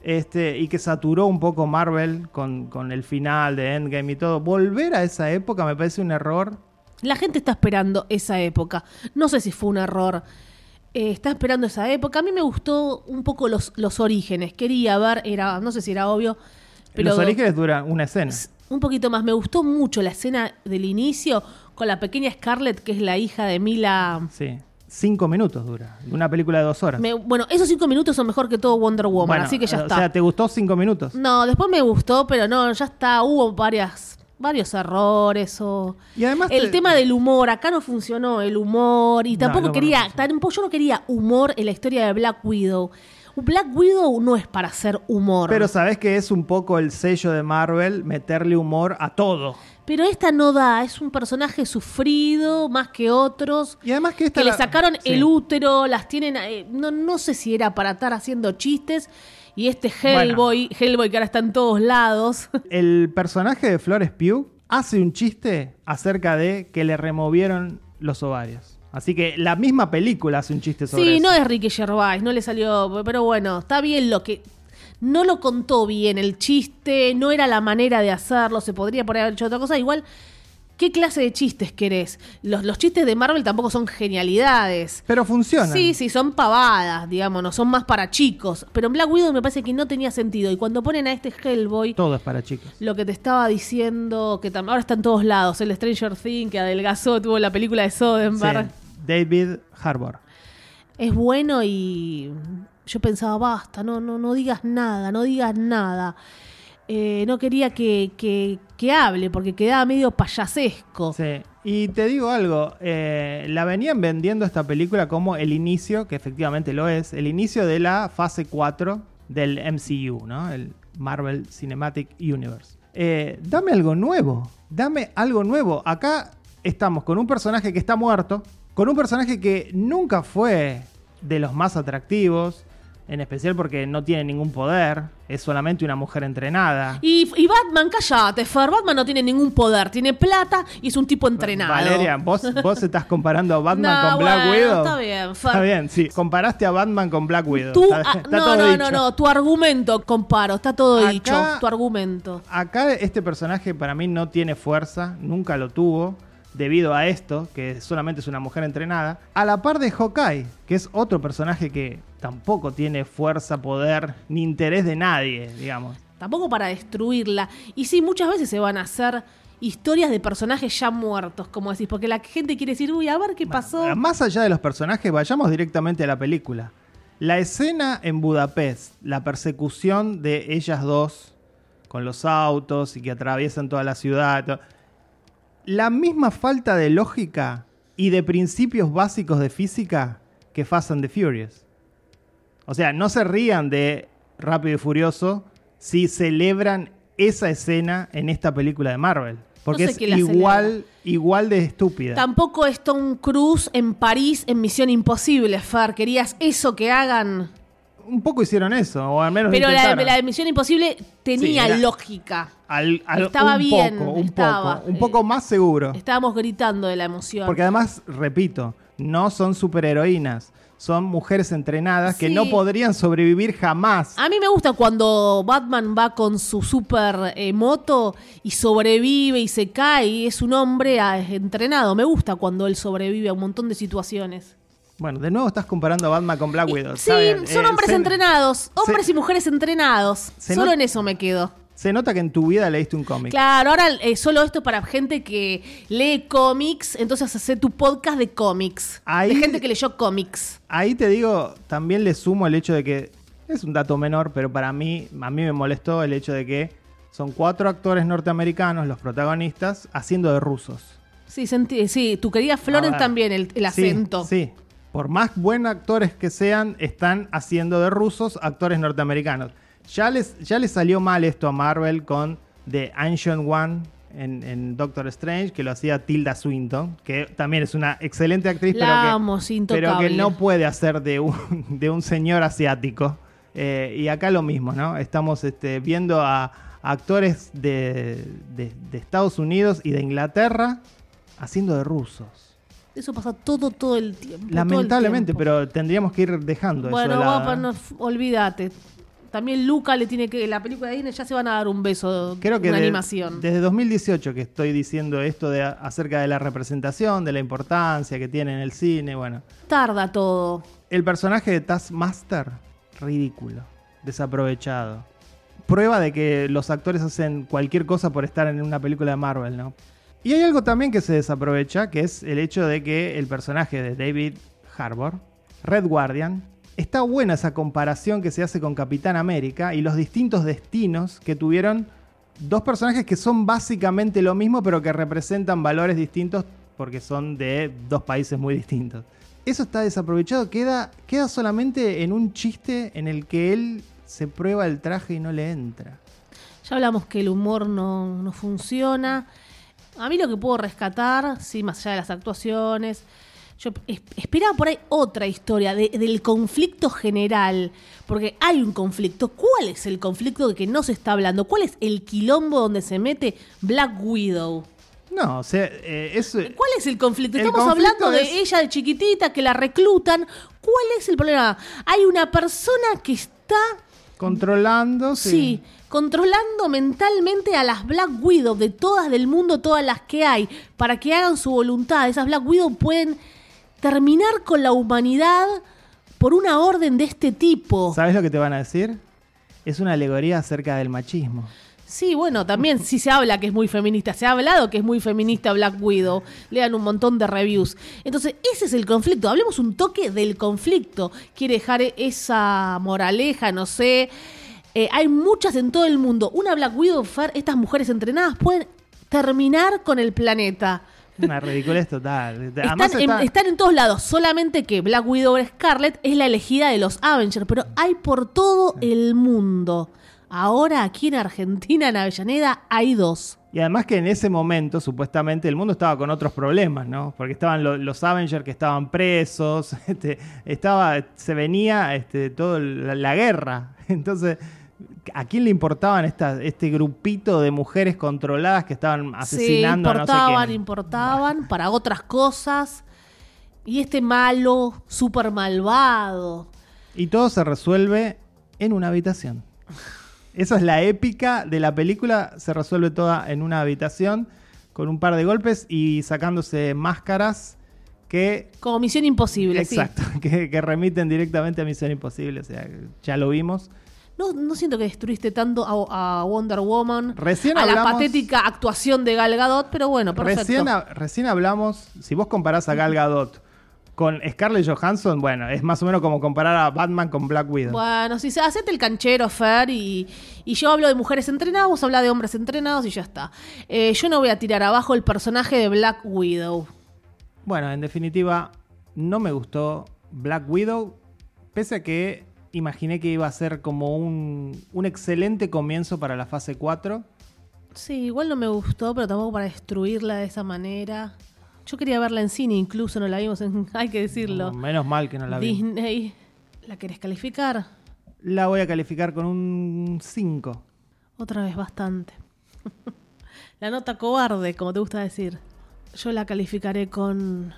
este, y que saturó un poco Marvel con, con el final de Endgame y todo. Volver a esa época me parece un error. La gente está esperando esa época. No sé si fue un error. Eh, está esperando esa época. A mí me gustó un poco los, los orígenes. Quería ver, era, no sé si era obvio, pero Los orígenes duran una escena. Un poquito más. Me gustó mucho la escena del inicio con la pequeña Scarlett, que es la hija de Mila. Sí. Cinco minutos dura. Una película de dos horas. Me- bueno, esos cinco minutos son mejor que todo Wonder Woman, Bueno, así que ya o está. sea, ¿te gustó cinco minutos? No, después me gustó, pero no, ya está. Hubo varias, varios errores o. Y además el te- tema del humor, acá no funcionó el humor y tampoco no, quería, no tampoco yo no quería humor en la historia de Black Widow. Black Widow no es para hacer humor. Pero sabes que es un poco el sello de Marvel meterle humor a todo. Pero esta no da, es un personaje sufrido más que otros. Y además que esta que le sacaron Sí. el útero, las tienen, eh, no, no sé si era para estar haciendo chistes. Y este Bueno. Hellboy, Hellboy que ahora está en todos lados. *laughs* El personaje de Flores Pugh hace un chiste acerca de que le removieron los ovarios. Así que la misma película hace un chiste sobre Sí, eso. no es Ricky Gervais, no le salió, pero bueno, está bien lo que no lo contó bien el chiste, no era la manera de hacerlo, se podría por ahí haber hecho otra cosa, igual ¿qué clase de chistes querés? Los, los chistes de Marvel tampoco son genialidades. Pero funciona. Sí, sí, son pavadas, digamos, no son más para chicos. Pero en Black Widow me parece que no tenía sentido. Y cuando ponen a este Hellboy, Todo es para chicos. lo que te estaba diciendo, que ahora está en todos lados, el Stranger Things, que adelgazó, tuvo la película de Soderbergh. Sí. David Harbour. es bueno y yo pensaba, basta, no, no, no digas nada, no digas nada. Eh, no quería que, que- que hable porque quedaba medio payasesco. Sí. Y te digo algo, eh, la venían vendiendo esta película como el inicio, que efectivamente lo es, el inicio de la fase 4 del MCU, ¿no? El Marvel Cinematic Universe. Eh, dame algo nuevo, dame algo nuevo. Acá estamos con un personaje que está muerto, con un personaje que nunca fue de los más atractivos, en especial porque no tiene ningún poder, es solamente una mujer entrenada. Y, y Batman, cállate, Fer, Batman no tiene ningún poder, tiene plata y es un tipo entrenado. Valeria, ¿vos, vos estás comparando a Batman No, con Black bueno, Widow. está bien, Fer. Está bien, sí. Comparaste a Batman con Black Widow. Tú, está, ah, está no, todo no, dicho. no, no, tu argumento comparo, está todo Acá- dicho, tu argumento. Acá este personaje para mí no tiene fuerza, nunca lo tuvo, debido a esto, que solamente es una mujer entrenada. A la par de Hawkeye, que es otro personaje que tampoco tiene fuerza, poder, ni interés de nadie, digamos. Tampoco para destruirla. Y sí, muchas veces se van a hacer historias de personajes ya muertos, como decís, porque la gente quiere decir, uy, a ver qué pasó. Más allá de los personajes, vayamos directamente a la película. La escena en Budapest, la persecución de ellas dos con los autos y que atraviesan toda la ciudad. La misma falta de lógica y de principios básicos de física que Fast and the Furious. O sea, no se rían de Rápido y Furioso si celebran esa escena en esta película de Marvel. Porque sé es igual, igual de estúpida. Tampoco es Tom Cruise en París en Misión Imposible, Fer. ¿Querías eso que hagan? Un poco hicieron eso, o al menos Pero la, la de Misión Imposible tenía Sí, lógica. Al- al- Estaba un bien, poco, un estaba, poco, un eh, poco más seguro. Estábamos gritando de la emoción. Porque además, repito, no son superheroínas, son mujeres entrenadas que no podrían sobrevivir jamás. A mí me gusta cuando Batman va con su super eh, moto y sobrevive y se cae y es un hombre ah, entrenado. Me gusta cuando él sobrevive a un montón de situaciones. Bueno, de nuevo estás comparando a Batman con Black Widow. Sí, son eh, hombres se- entrenados, hombres se- y mujeres entrenados. Solo en eso me quedo. Se nota que en tu vida leíste un cómic. Claro, ahora eh, solo esto para gente que lee cómics, entonces hace tu podcast de cómics. Ahí- De gente que leyó cómics. Ahí te digo, también le sumo el hecho de que es un dato menor, pero para mí, a mí me molestó el hecho de que son cuatro actores norteamericanos, los protagonistas, haciendo de rusos. Sí, sentí- sí, tu querida Florence también, el, el Sí, acento. Sí, Por más buenos actores que sean, están haciendo de rusos actores norteamericanos. Ya les, ya les salió mal esto a Marvel con The Ancient One en, en Doctor Strange, que lo hacía Tilda Swinton, que también es una excelente actriz, pero, que, pero no puede hacer de un, de un señor asiático. Eh, y acá lo mismo, ¿no? Estamos este, viendo a actores de, de- de Estados Unidos y de Inglaterra haciendo de rusos. Eso pasa todo, todo el tiempo. el Lamentablemente, tiempo. pero tendríamos que ir dejando Bueno, eso. de lado, vamos, ¿eh? no, f- olvídate. También Luca le tiene que. La película de Disney ya se van a dar un beso. Creo que una de- animación. desde 2018 que estoy diciendo esto de acerca de la representación, de la importancia que tiene en el cine, bueno. Tarda todo. El personaje de Taskmaster, ridículo, desaprovechado. Prueba de que los actores hacen cualquier cosa por estar en una película de Marvel, ¿no? Y hay algo también que se desaprovecha, que es el hecho de que el personaje de David Harbour, Red Guardian, está buena esa comparación que se hace con Capitán América y los distintos destinos que tuvieron dos personajes que son básicamente lo mismo, pero que representan valores distintos porque son de dos países muy distintos. Eso está desaprovechado, queda, queda solamente en un chiste en el que él se prueba el traje y no le entra. Ya hablamos que el humor no, no funciona. A mí lo que puedo rescatar, sí, más allá de las actuaciones, yo es- esperaba por ahí otra historia de- del conflicto general, porque hay un conflicto. ¿Cuál es el conflicto de que no se está hablando? ¿Cuál es el quilombo donde se mete Black Widow? No, o sea, eh, es, ¿Cuál es el conflicto? El Estamos conflicto hablando de es- ella de chiquitita, que la reclutan. ¿Cuál es el problema? Hay una persona que está controlando. Sí, controlando mentalmente a las Black Widow de todas del mundo, todas las que hay, para que hagan su voluntad. Esas Black Widow pueden terminar con la humanidad por una orden de este tipo. ¿Sabes lo que te van a decir? Es una alegoría acerca del machismo. Sí, bueno, también sí se habla que es muy feminista. Se ha hablado que es muy feminista Black Widow. Lean un montón de reviews. Entonces, ese es el conflicto. Hablemos un toque del conflicto. Quiere dejar esa moraleja, no sé. Eh, hay muchas en todo el mundo. Una Black Widow, Fer, estas mujeres entrenadas pueden terminar con el planeta. Una ridiculez total. *laughs* Están en, está- están en todos lados, solamente que Black Widow Scarlet es la elegida de los Avengers, pero hay por todo el mundo. Ahora aquí en Argentina, en Avellaneda, hay dos. Y además que en ese momento, supuestamente, el mundo estaba con otros problemas, ¿no? Porque estaban lo- los Avengers que estaban presos, *laughs* este, estaba, se venía este, toda la, la guerra. *laughs* Entonces, ¿a quién le importaban esta, este grupito de mujeres controladas que estaban asesinando sí, a no sé importaban, importaban para otras cosas. Y este malo, súper malvado. Y todo se resuelve en una habitación. Esa es la épica de la película, se resuelve toda en una habitación con un par de golpes y sacándose máscaras que Como misión imposible, sí. Exacto, *laughs* que, que remiten directamente a Misión Imposible, o sea, ya lo vimos. No, no siento que destruiste tanto a, a Wonder Woman, Recién a la patética actuación de Gal Gadot, pero bueno, perfecto. Recién, recién hablamos, si vos comparás a Gal Gadot con Scarlett Johansson, bueno, es más o menos como comparar a Batman con Black Widow. Bueno, si se hacete el canchero, Fer, y, y yo hablo de mujeres entrenadas, vos hablas de hombres entrenados y ya está. Eh, yo no voy a tirar abajo el personaje de Black Widow. Bueno, en definitiva, no me gustó Black Widow, pese a que imaginé que iba a ser como un, un excelente comienzo para la fase 4. Sí, igual no me gustó, pero tampoco para destruirla de esa manera. Yo quería verla en cine, incluso no la vimos en, *laughs* hay que decirlo. Menos mal que no la vi. Disney. ¿La querés calificar? La voy a calificar con un 5. Otra vez bastante. *laughs* la nota cobarde, como te gusta decir. Yo la calificaré con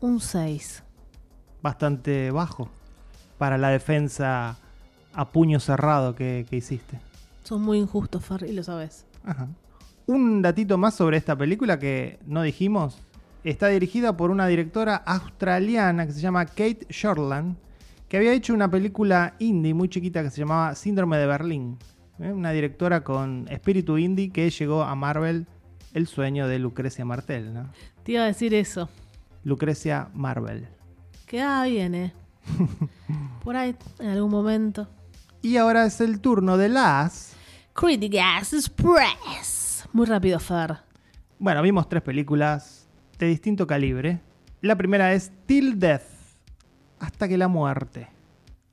un 6. Bastante bajo para la defensa a puño cerrado que, que hiciste. Son muy injustos, Fer, y lo sabes. Ajá. Un datito más sobre esta película que no dijimos. Está dirigida por una directora australiana que se llama Kate Shortland, que había hecho una película indie muy chiquita que se llamaba Síndrome de Berlín. ¿eh? Una directora con espíritu indie que llegó a Marvel el sueño de Lucrecia Martel. ¿no? Te iba a decir eso. Lucrecia Marvel. Queda bien, ¿eh? *laughs* Por ahí, en algún momento. Y ahora es el turno de las... Critic Gas Express. Muy rápido, Fer. Bueno, vimos tres películas de distinto calibre. La primera es Till Death, hasta que la muerte.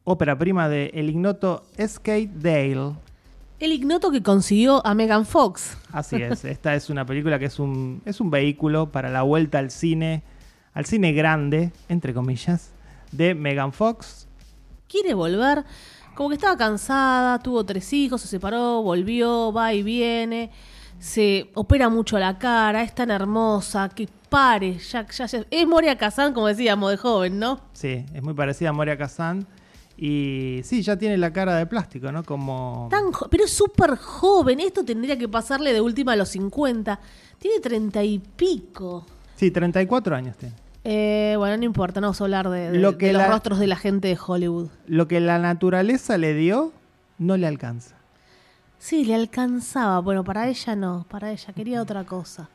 Ópera prima de el ignoto Skate Dale. El ignoto que consiguió a Megan Fox. Así es, *laughs* esta es una película que es un, es un vehículo para la vuelta al cine, al cine grande, entre comillas, de Megan Fox. Quiere volver, como que estaba cansada, tuvo tres hijos, se separó, volvió, va y viene, se opera mucho la cara, es tan hermosa, que pare, ya, ya, ya- es Moria Kazan, como decíamos, de joven, ¿no? Sí, es muy parecida a Moria Kazan. Y sí, ya tiene la cara de plástico, ¿no? Como... Tan jo- pero es súper joven, esto tendría que pasarle de última a los 50, tiene treinta y pico. Sí, 34 años tiene. Eh, bueno, no importa, no vamos a hablar de, de- Lo que de los rostros de la gente de Hollywood. Lo que la naturaleza le dio, no le alcanza. Sí, le alcanzaba. Bueno, para ella no, para ella quería otra cosa.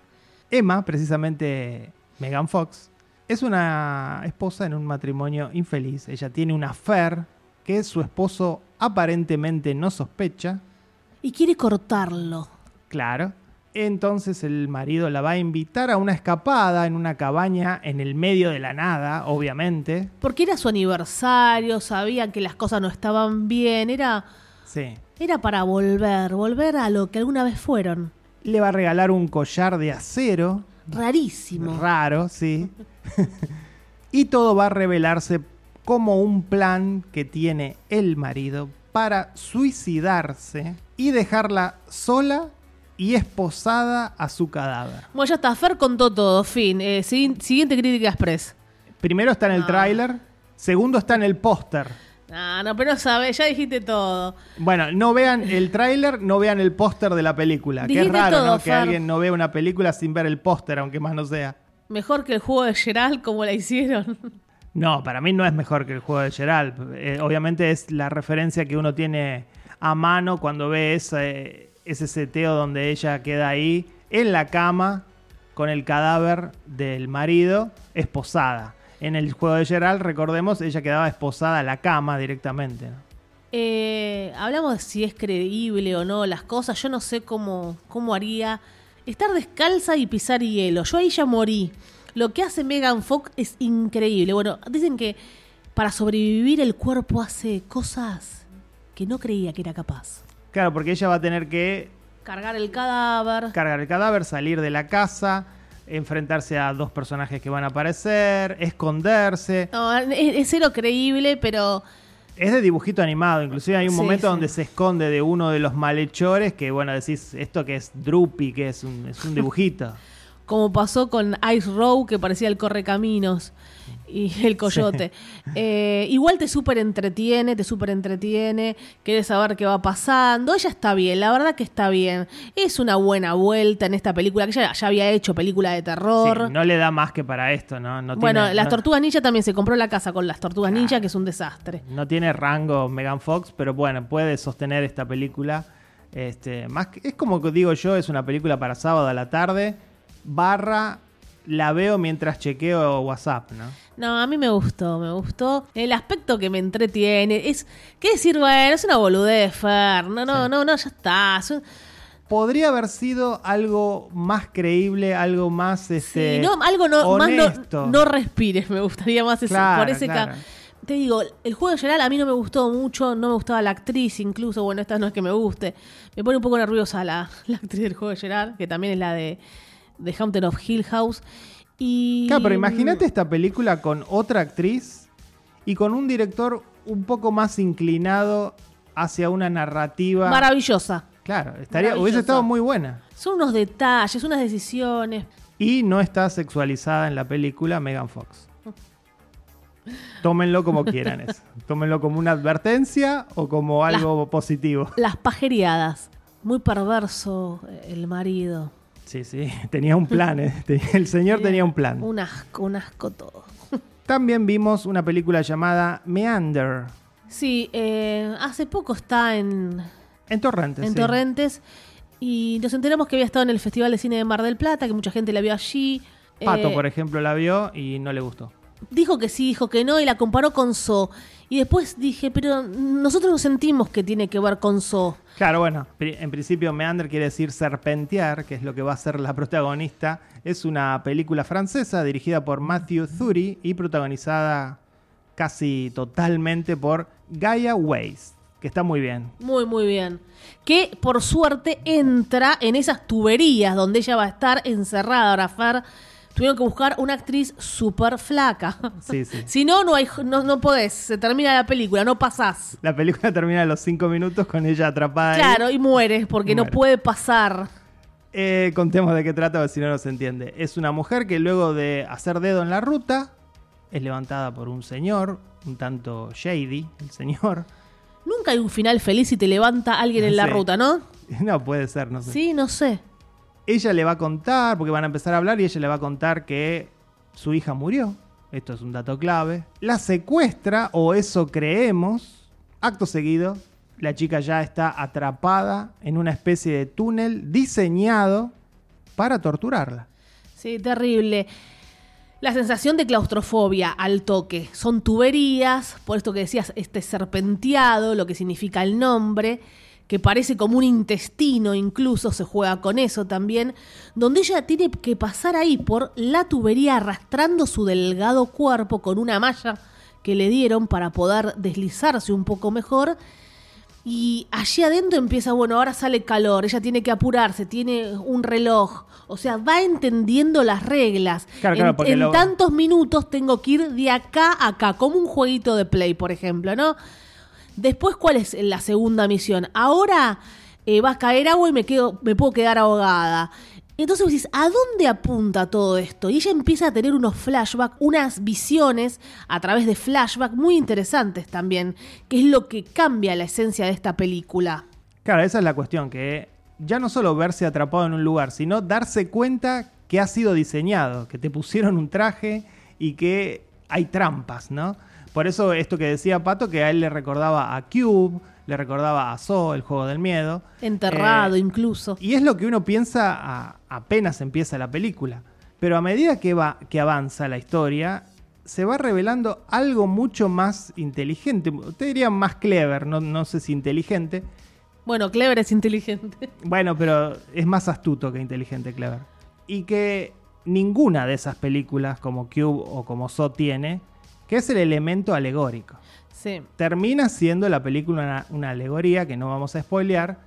Emma, precisamente Megan Fox, es una esposa en un matrimonio infeliz. Ella tiene una affair que su esposo aparentemente no sospecha. Y quiere cortarlo. Claro. Entonces el marido la va a invitar a una escapada en una cabaña en el medio de la nada, obviamente. Porque era su aniversario, sabían que las cosas no estaban bien, era, Sí. era para volver, volver a lo que alguna vez fueron. Le va a regalar un collar de acero, Rarísimo. raro, sí. *laughs* y todo va a revelarse como un plan que tiene el marido para suicidarse y dejarla sola y esposada a su cadáver. bueno, ya está, Fer contó todo, fin. Eh, sigui- siguiente crítica express. Primero está en el No. tráiler, segundo está en el póster. No, no, pero sabes, ya dijiste todo. Bueno, no vean el tráiler, no vean el póster de la película. Dijiste raro, todo, ¿no? Que alguien no vea una película sin ver el póster, aunque más no sea. Mejor que el juego de Gerald, como la hicieron. *laughs* No, para mí no es mejor que el juego de Gerald. Eh, obviamente es la referencia que uno tiene a mano cuando ve ese, ese seteo donde ella queda ahí en la cama con el cadáver del marido esposada. En el juego de Gerald, recordemos, ella quedaba esposada a la cama directamente. Eh, hablamos de si es creíble o no las cosas. Yo no sé cómo, cómo haría estar descalza y pisar hielo. Yo ahí ya morí. Lo que hace Megan Fox es increíble. Bueno, dicen que para sobrevivir el cuerpo hace cosas que no creía que era capaz. Claro, porque ella va a tener que Cargar el cadáver. cargar el cadáver, salir de la casa, enfrentarse a dos personajes que van a aparecer, esconderse. No, es, es cero creíble, pero Es de dibujito animado, inclusive hay un Sí, momento sí. donde se esconde de uno de los malhechores que, bueno, decís, esto que es Droopy, que es un, es un dibujito. *laughs* como pasó con Ice Row, que parecía el correcaminos y el coyote. Eh, igual te súper entretiene, te súper entretiene, quieres saber qué va pasando. Ella está bien, la verdad que está bien. Es una buena vuelta en esta película, que ella ya había hecho película de terror. Sí, no le da más que para esto, ¿no? no bueno, tiene, las no- tortugas ninja también se compró la casa con las tortugas ninja, que es un desastre. No tiene rango Megan Fox, pero bueno, puede sostener esta película. Este, más que- es como digo yo, es una película para sábado a la tarde, barra la veo mientras chequeo WhatsApp, ¿no? No, a mí me gustó, me gustó. El aspecto que me entretiene es, ¿qué decir? Bueno, es una boludez, Fer. No, no, no, no, ya está. Es un- Podría haber sido algo más creíble, algo más este, Sí, no, algo no, más no, no respires, me gustaría más eso, Claro, por ese claro. te digo, el juego en general a mí no me gustó mucho, no me gustaba la actriz incluso, bueno, esta no es que me guste. Me pone un poco nerviosa la, *laughs* la actriz del juego de Gerard, que también es la de, de Haunted of Hill House. Y, Claro, pero imagínate esta película con otra actriz y con un director un poco más inclinado hacia una narrativa. Maravillosa. Claro, estaría, Maravillosa. hubiese estado muy buena. Son unos detalles, unas decisiones. Y no está sexualizada en la película Megan Fox. *laughs* Tómenlo como quieran eso. *laughs* Tómenlo como una advertencia o como algo positivo. Las pajereadas. Muy perverso el marido. Sí, sí, *laughs* tenía un plan. ¿eh? El señor tenía un plan. Un asco, un asco todo. *laughs* También vimos una película llamada Meander Sí, eh, hace poco está en, en Torrentes. en sí. Torrentes y nos enteramos que había estado en el Festival de Cine de Mar del Plata, que mucha gente la vio allí. Pato, Eh, por ejemplo, la vio y no le gustó. Dijo que sí, dijo que no y la comparó con So. Y después dije, pero nosotros no sentimos que tiene que ver con So. Claro, bueno, en principio Meander quiere decir serpentear, que es lo que va a ser la protagonista. Es una película francesa dirigida por Matthew Thury y protagonizada casi totalmente por Gaia Weiss, que está muy bien. Muy, muy bien. Que por suerte entra en esas tuberías donde ella va a estar encerrada. Ahora, Fer, tuvieron que buscar una actriz súper flaca. Sí, sí. *laughs* si no, no, hay, no, no podés. Se termina la película, no pasás. La película *laughs* termina a los cinco minutos con ella atrapada. ahí. Claro, y mueres porque no puede pasar. Eh, contemos de qué trata, si no, no se entiende. Es una mujer que luego de hacer dedo en la ruta, es levantada por un señor, un tanto shady, el señor. Nunca hay un final feliz si te levanta alguien en la ruta, ¿no? *laughs* No puede ser, no sé. Sí, no sé. Ella le va a contar, porque van a empezar a hablar, y ella le va a contar que su hija murió. Esto es un dato clave. La secuestra, o eso creemos. Acto seguido, la chica ya está atrapada en una especie de túnel diseñado para torturarla. Sí, terrible. La sensación de claustrofobia al toque. Son tuberías, por esto que decías, este serpenteado, lo que significa el nombre, que parece como un intestino, incluso se juega con eso también, donde ella tiene que pasar ahí por la tubería arrastrando su delgado cuerpo con una malla que le dieron para poder deslizarse un poco mejor. Y allí adentro empieza, bueno, ahora sale calor, ella tiene que apurarse, tiene un reloj. O sea, va entendiendo las reglas. Claro, claro, en en lo- tantos minutos tengo que ir de acá a acá, como un jueguito de play, por ejemplo, ¿no? Después, ¿cuál es la segunda misión? Ahora eh, va a caer agua y me, me puedo quedar ahogada. Entonces vos decís, ¿a dónde apunta todo esto? Y ella empieza a tener unos flashbacks, unas visiones a través de flashbacks muy interesantes también, que es lo que cambia la esencia de esta película. Claro, esa es la cuestión, que ya no solo verse atrapado en un lugar, sino darse cuenta que ha sido diseñado, que te pusieron un traje y que hay trampas, ¿no? Por eso esto que decía Pato, que a él le recordaba a Cube, le recordaba a Saw, el juego del miedo. Enterrado Eh, incluso. Y es lo que uno piensa a- apenas empieza la película. Pero a medida que, va, que avanza la historia, se va revelando algo mucho más inteligente. Te diría más clever, no, no sé si inteligente. Bueno, Clever es inteligente. *laughs* Bueno, pero es más astuto que inteligente, clever. Y que ninguna de esas películas como Cube o como So tiene, que es el elemento alegórico. Sí. Termina siendo la película una, una alegoría, que no vamos a spoilear.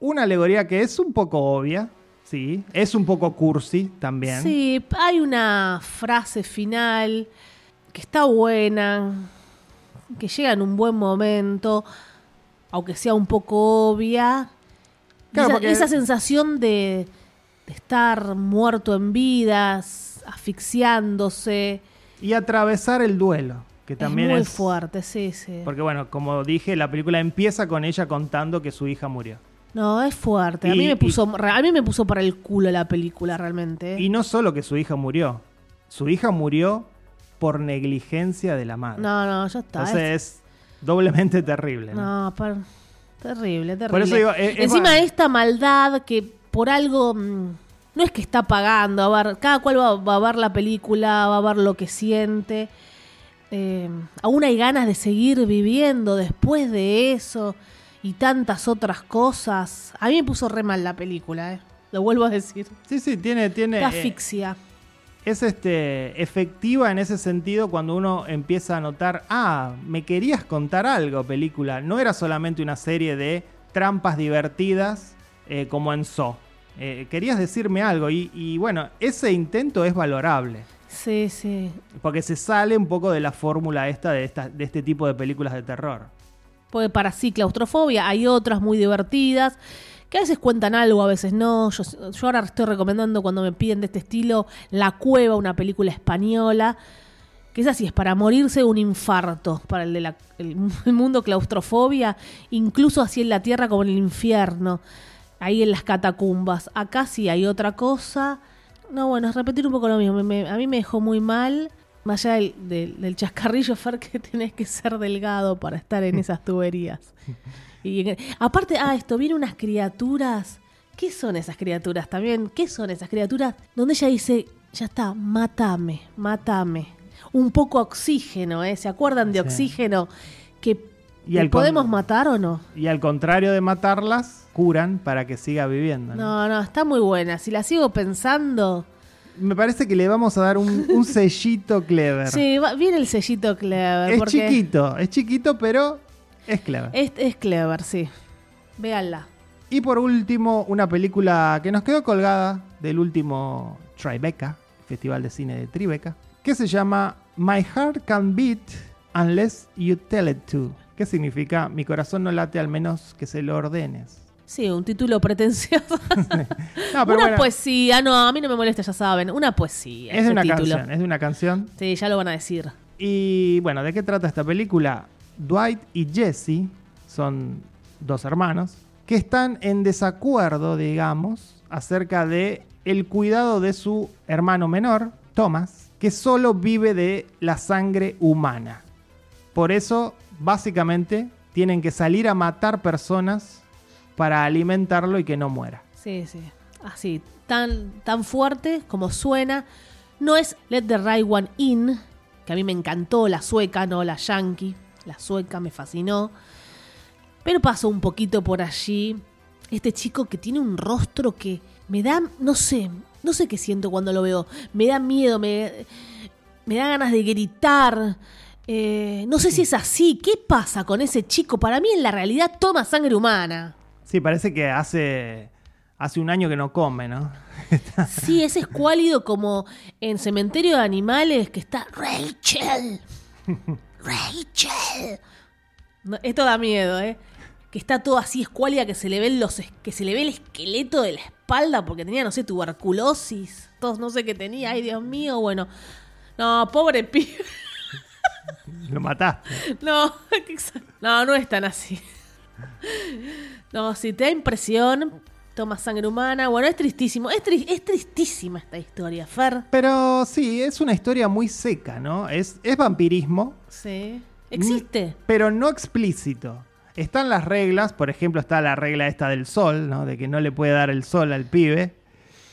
Una alegoría que es un poco obvia, sí. Es un poco cursi también. Sí, hay una frase final que está buena, que llega en un buen momento, aunque sea un poco obvia. Claro, esa, porque- esa sensación de, de estar muerto en vidas, asfixiándose, Y atravesar el duelo, que también es muy es... fuerte, sí, sí. Porque bueno, como dije, la película empieza con ella contando que su hija murió. No, es fuerte. A mí me y- puso, a mí me puso para el culo la película realmente. Y no solo que su hija murió, su hija murió por negligencia de la madre. No, no, ya está. Entonces es- es doblemente terrible. ¿no? No, per- terrible, terrible. Por eso digo, Encima más- esta maldad que por algo mm, no es que está pagando, a ver, cada cual va, va a ver la película, va a ver lo que siente. Eh, aún hay ganas de seguir viviendo después de eso y tantas otras cosas. A mí me puso re mal la película, eh. Lo vuelvo a decir. Sí, sí, tiene, tiene. Qué eh, asfixia. es este, efectiva en ese sentido cuando uno empieza a notar, ah, me querías contar algo, película. No era solamente una serie de trampas divertidas eh, como en So. Eh, querías decirme algo y, y bueno, ese intento es valorable. Sí, sí. Porque se sale un poco de la fórmula esta de, esta de este tipo de películas de terror. Porque para sí, claustrofobia, hay otras muy divertidas que a veces cuentan algo, a veces no. Yo, yo ahora estoy recomendando cuando me piden de este estilo La Cueva, una película española, que es así, es para morirse de un infarto, para el de la, el, *laughs* el mundo claustrofobia, incluso así en la tierra como en el infierno, ahí en las catacumbas. Acá sí hay otra cosa. No, bueno, es repetir un poco lo mismo. Me- me- a mí me dejó muy mal. Más allá del, del- del chascarrillo, *laughs* Fer, que tenés que ser delgado para estar en esas tuberías. Y aparte, ah, esto, vienen unas criaturas. ¿Qué son esas criaturas también? ¿Qué son esas criaturas? Donde ella dice, ya está, mátame, mátame. Un poco oxígeno, ¿eh? ¿Se acuerdan de Sí. oxígeno? Que Y ¿le al con- podemos matar o no? Y al contrario de matarlas, curan para que siga viviendo. ¿no? No, no, está muy buena. Si la sigo pensando... Me parece que le vamos a dar un, un *laughs* sellito clever. Sí, va- viene el sellito clever. es porque chiquito, es chiquito, pero es clever. Es, es clever, sí. Véanla. Y por último, una película que nos quedó colgada del último Tribeca, Festival de Cine de Tribeca, que se llama My Heart Can Beat Unless You Tell It To. ¿Qué significa? Mi corazón no late al menos que se lo ordenes. Sí, un título pretencioso. *laughs* No, pero una bueno, poesía, no, a mí no me molesta, ya saben. Una poesía. es de una título. canción, es de una canción. Sí, ya lo van a decir. Y bueno, ¿de qué trata esta película? Dwight y Jesse son dos hermanos que están en desacuerdo, digamos, acerca de el cuidado de su hermano menor, Thomas, que solo vive de la sangre humana. Por eso, básicamente, tienen que salir a matar personas para alimentarlo y que no muera. Sí, sí. Así, tan, tan fuerte como suena. No es Let the Right One In, que a mí me encantó, la sueca, no la yankee. La sueca me fascinó. Pero paso un poquito por allí. Este chico que tiene un rostro que me da, no sé, no sé qué siento cuando lo veo. Me da miedo, me, me da ganas de gritar. Eh, no sé si es así. ¿Qué pasa con ese chico? Para mí en la realidad toma sangre humana. Sí, parece que hace, hace un año que no come, ¿no? *laughs* Sí, ese escuálido como en Cementerio de Animales que está Rachel. Rachel. No, esto da miedo, ¿eh? Que está todo así escuálida, que se le ven los es- que se le ve el esqueleto de la espalda porque tenía, no sé, tuberculosis. Todos no sé qué tenía. Ay, Dios mío, bueno. No, pobre pibe. Lo mataste. No, *laughs* no, no es tan así. No, si te da impresión, toma sangre humana. Bueno, es tristísimo. Es, tri- es tristísima esta historia, Fer. Pero sí, es una historia muy seca, ¿no? Es, es vampirismo, Sí. Existe. pero no explícito. Están las reglas, por ejemplo, está la regla esta del sol, ¿no? De que no le puede dar el sol al pibe.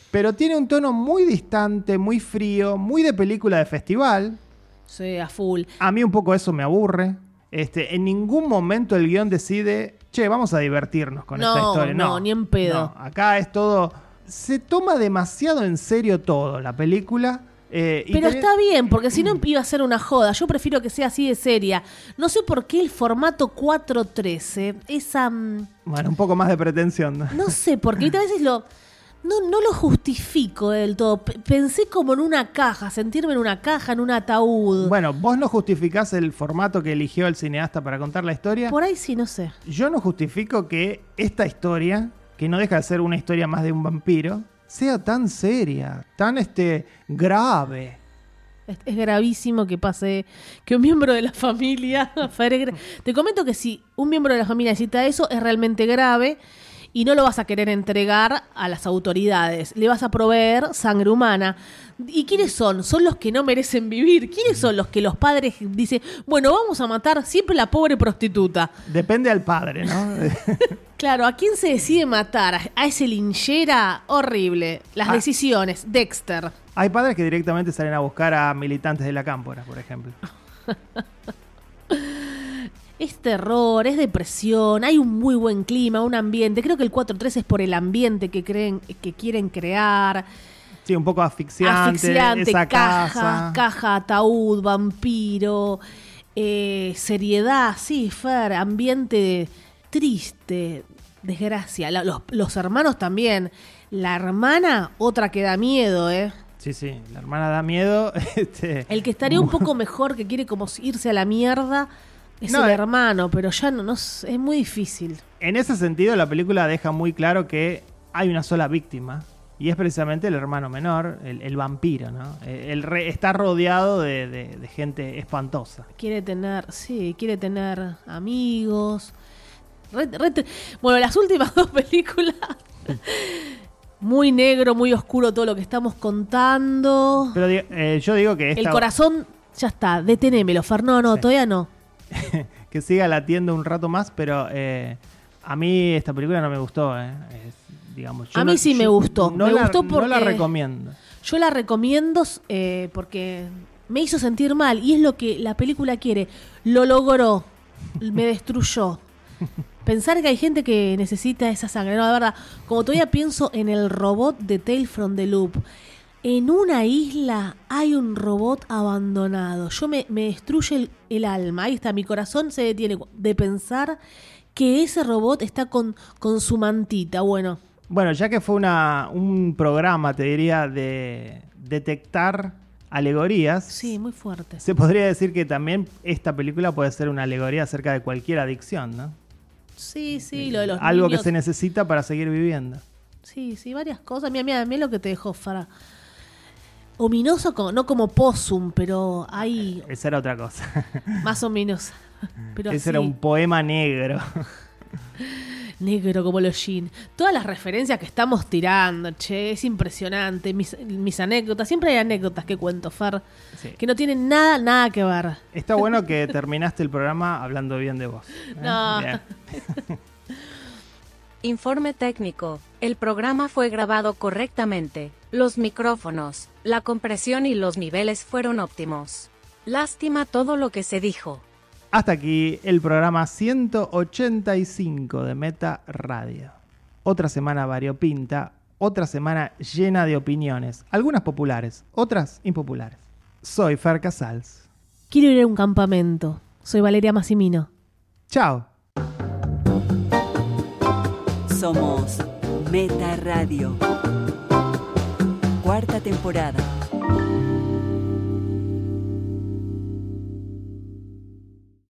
Pero tiene un tono muy distante, muy frío, muy de película de festival. Sí, a full. A mí un poco eso me aburre. Este, en ningún momento el guion decide, che, vamos a divertirnos con esta No, historia. no, ni en pedo. No, acá es todo. Se toma demasiado en serio todo la película. eh, Pero tenés- está bien, porque si no iba a ser una joda. Yo prefiero que sea así de seria. No sé por qué el formato 413, esa... mm, Bueno, un poco más de pretensión. ¿no? No sé, porque ahorita a veces lo... No, no lo justifico del todo. P- pensé como en una caja, sentirme en una caja, en un ataúd. Bueno, vos no justificás el formato que eligió el cineasta para contar la historia. Por ahí sí, no sé. Yo no justifico que esta historia, que no deja de ser una historia más de un vampiro, sea tan seria, tan este grave. Es, es gravísimo que pase que un miembro de la familia. *laughs* Te comento que si un miembro de la familia necesita eso, es realmente grave y no lo vas a querer entregar a las autoridades. Le vas a proveer sangre humana. ¿Y quiénes son? Son los que no merecen vivir. ¿Quiénes son los que los padres dicen, bueno, vamos a matar siempre la pobre prostituta? Depende al padre, ¿no? *laughs* Claro, ¿a quién se decide matar? ¿A- ¿A ese linchera? Horrible. Las Ah. decisiones. Dexter. Hay padres que directamente salen a buscar a militantes de la cámpora, por ejemplo. *laughs* Es terror, es depresión, hay un muy buen clima, un ambiente. Creo que el 4-3 es por el ambiente que creen, que quieren crear. Sí, un poco asfixiante. asfixiante, esa caja, casa. caja, ataúd, vampiro, eh, seriedad, sí, Fer, ambiente triste, desgracia. La- los, los hermanos también. La hermana, otra que da miedo, ¿eh? Sí, sí, la hermana da miedo. *laughs* este, El que estaría un *laughs* poco mejor, que quiere como irse a la mierda, es No, el eh. hermano, pero ya no, no es muy difícil. En ese sentido, la película deja muy claro que hay una sola víctima. Y es precisamente el hermano menor, el, el vampiro, ¿no? El re- está rodeado de, de- de gente espantosa. Quiere tener, sí, quiere tener amigos. Re- re- bueno, las últimas *laughs* dos películas. Muy negro, muy oscuro todo lo que estamos contando. Pero eh, yo digo que El corazón, ya está, detenémelo, Fer. No, no, Sí. todavía no. *laughs* que siga latiendo un rato más, pero eh, a mí esta película no me gustó. eh. Es, digamos, yo A no- mí sí me gustó. No Me la, gustó no la recomiendo. Yo la recomiendo eh, porque me hizo sentir mal y es lo que la película quiere. Lo logró, me *laughs* destruyó. Pensar que hay gente que necesita esa sangre, no, de verdad. Como todavía pienso en el robot de Tale from the Loop. En una isla hay un robot abandonado. Yo me, me destruye el, el alma. Ahí está, mi corazón se detiene de pensar que ese robot está con, con su mantita. Bueno, Bueno, ya que fue una, un programa, te diría, de detectar alegorías, sí, muy fuerte. se podría decir que también esta película puede ser una alegoría acerca de cualquier adicción, ¿no? Sí, sí, lo de los Algo niños. que se necesita para seguir viviendo. Sí, sí, varias cosas. Mira, mira, mira lo que te dejó Farah. Ominoso, como, no como Possum, pero hay Esa era otra cosa. *laughs* más ominosa. Pero Ese así, era un poema negro. *laughs* negro como los jeans. Todas las referencias que estamos tirando, che, es impresionante. Mis, mis anécdotas, siempre hay anécdotas que cuento, Far, Sí. que no tienen nada, nada que ver. Está bueno que *laughs* terminaste el programa hablando bien de vos. ¿eh? No. Bien. Informe técnico. El programa fue grabado correctamente. Los micrófonos, la compresión y los niveles fueron óptimos. Lástima todo lo que se dijo. Hasta aquí el programa 185 de Meta Radio. Otra semana variopinta, otra semana llena de opiniones, algunas populares, otras impopulares. Soy Fer Casals. Quiero ir a un campamento. Soy Valeria Massimino. Chao. Somos Meta Radio. Cuarta temporada.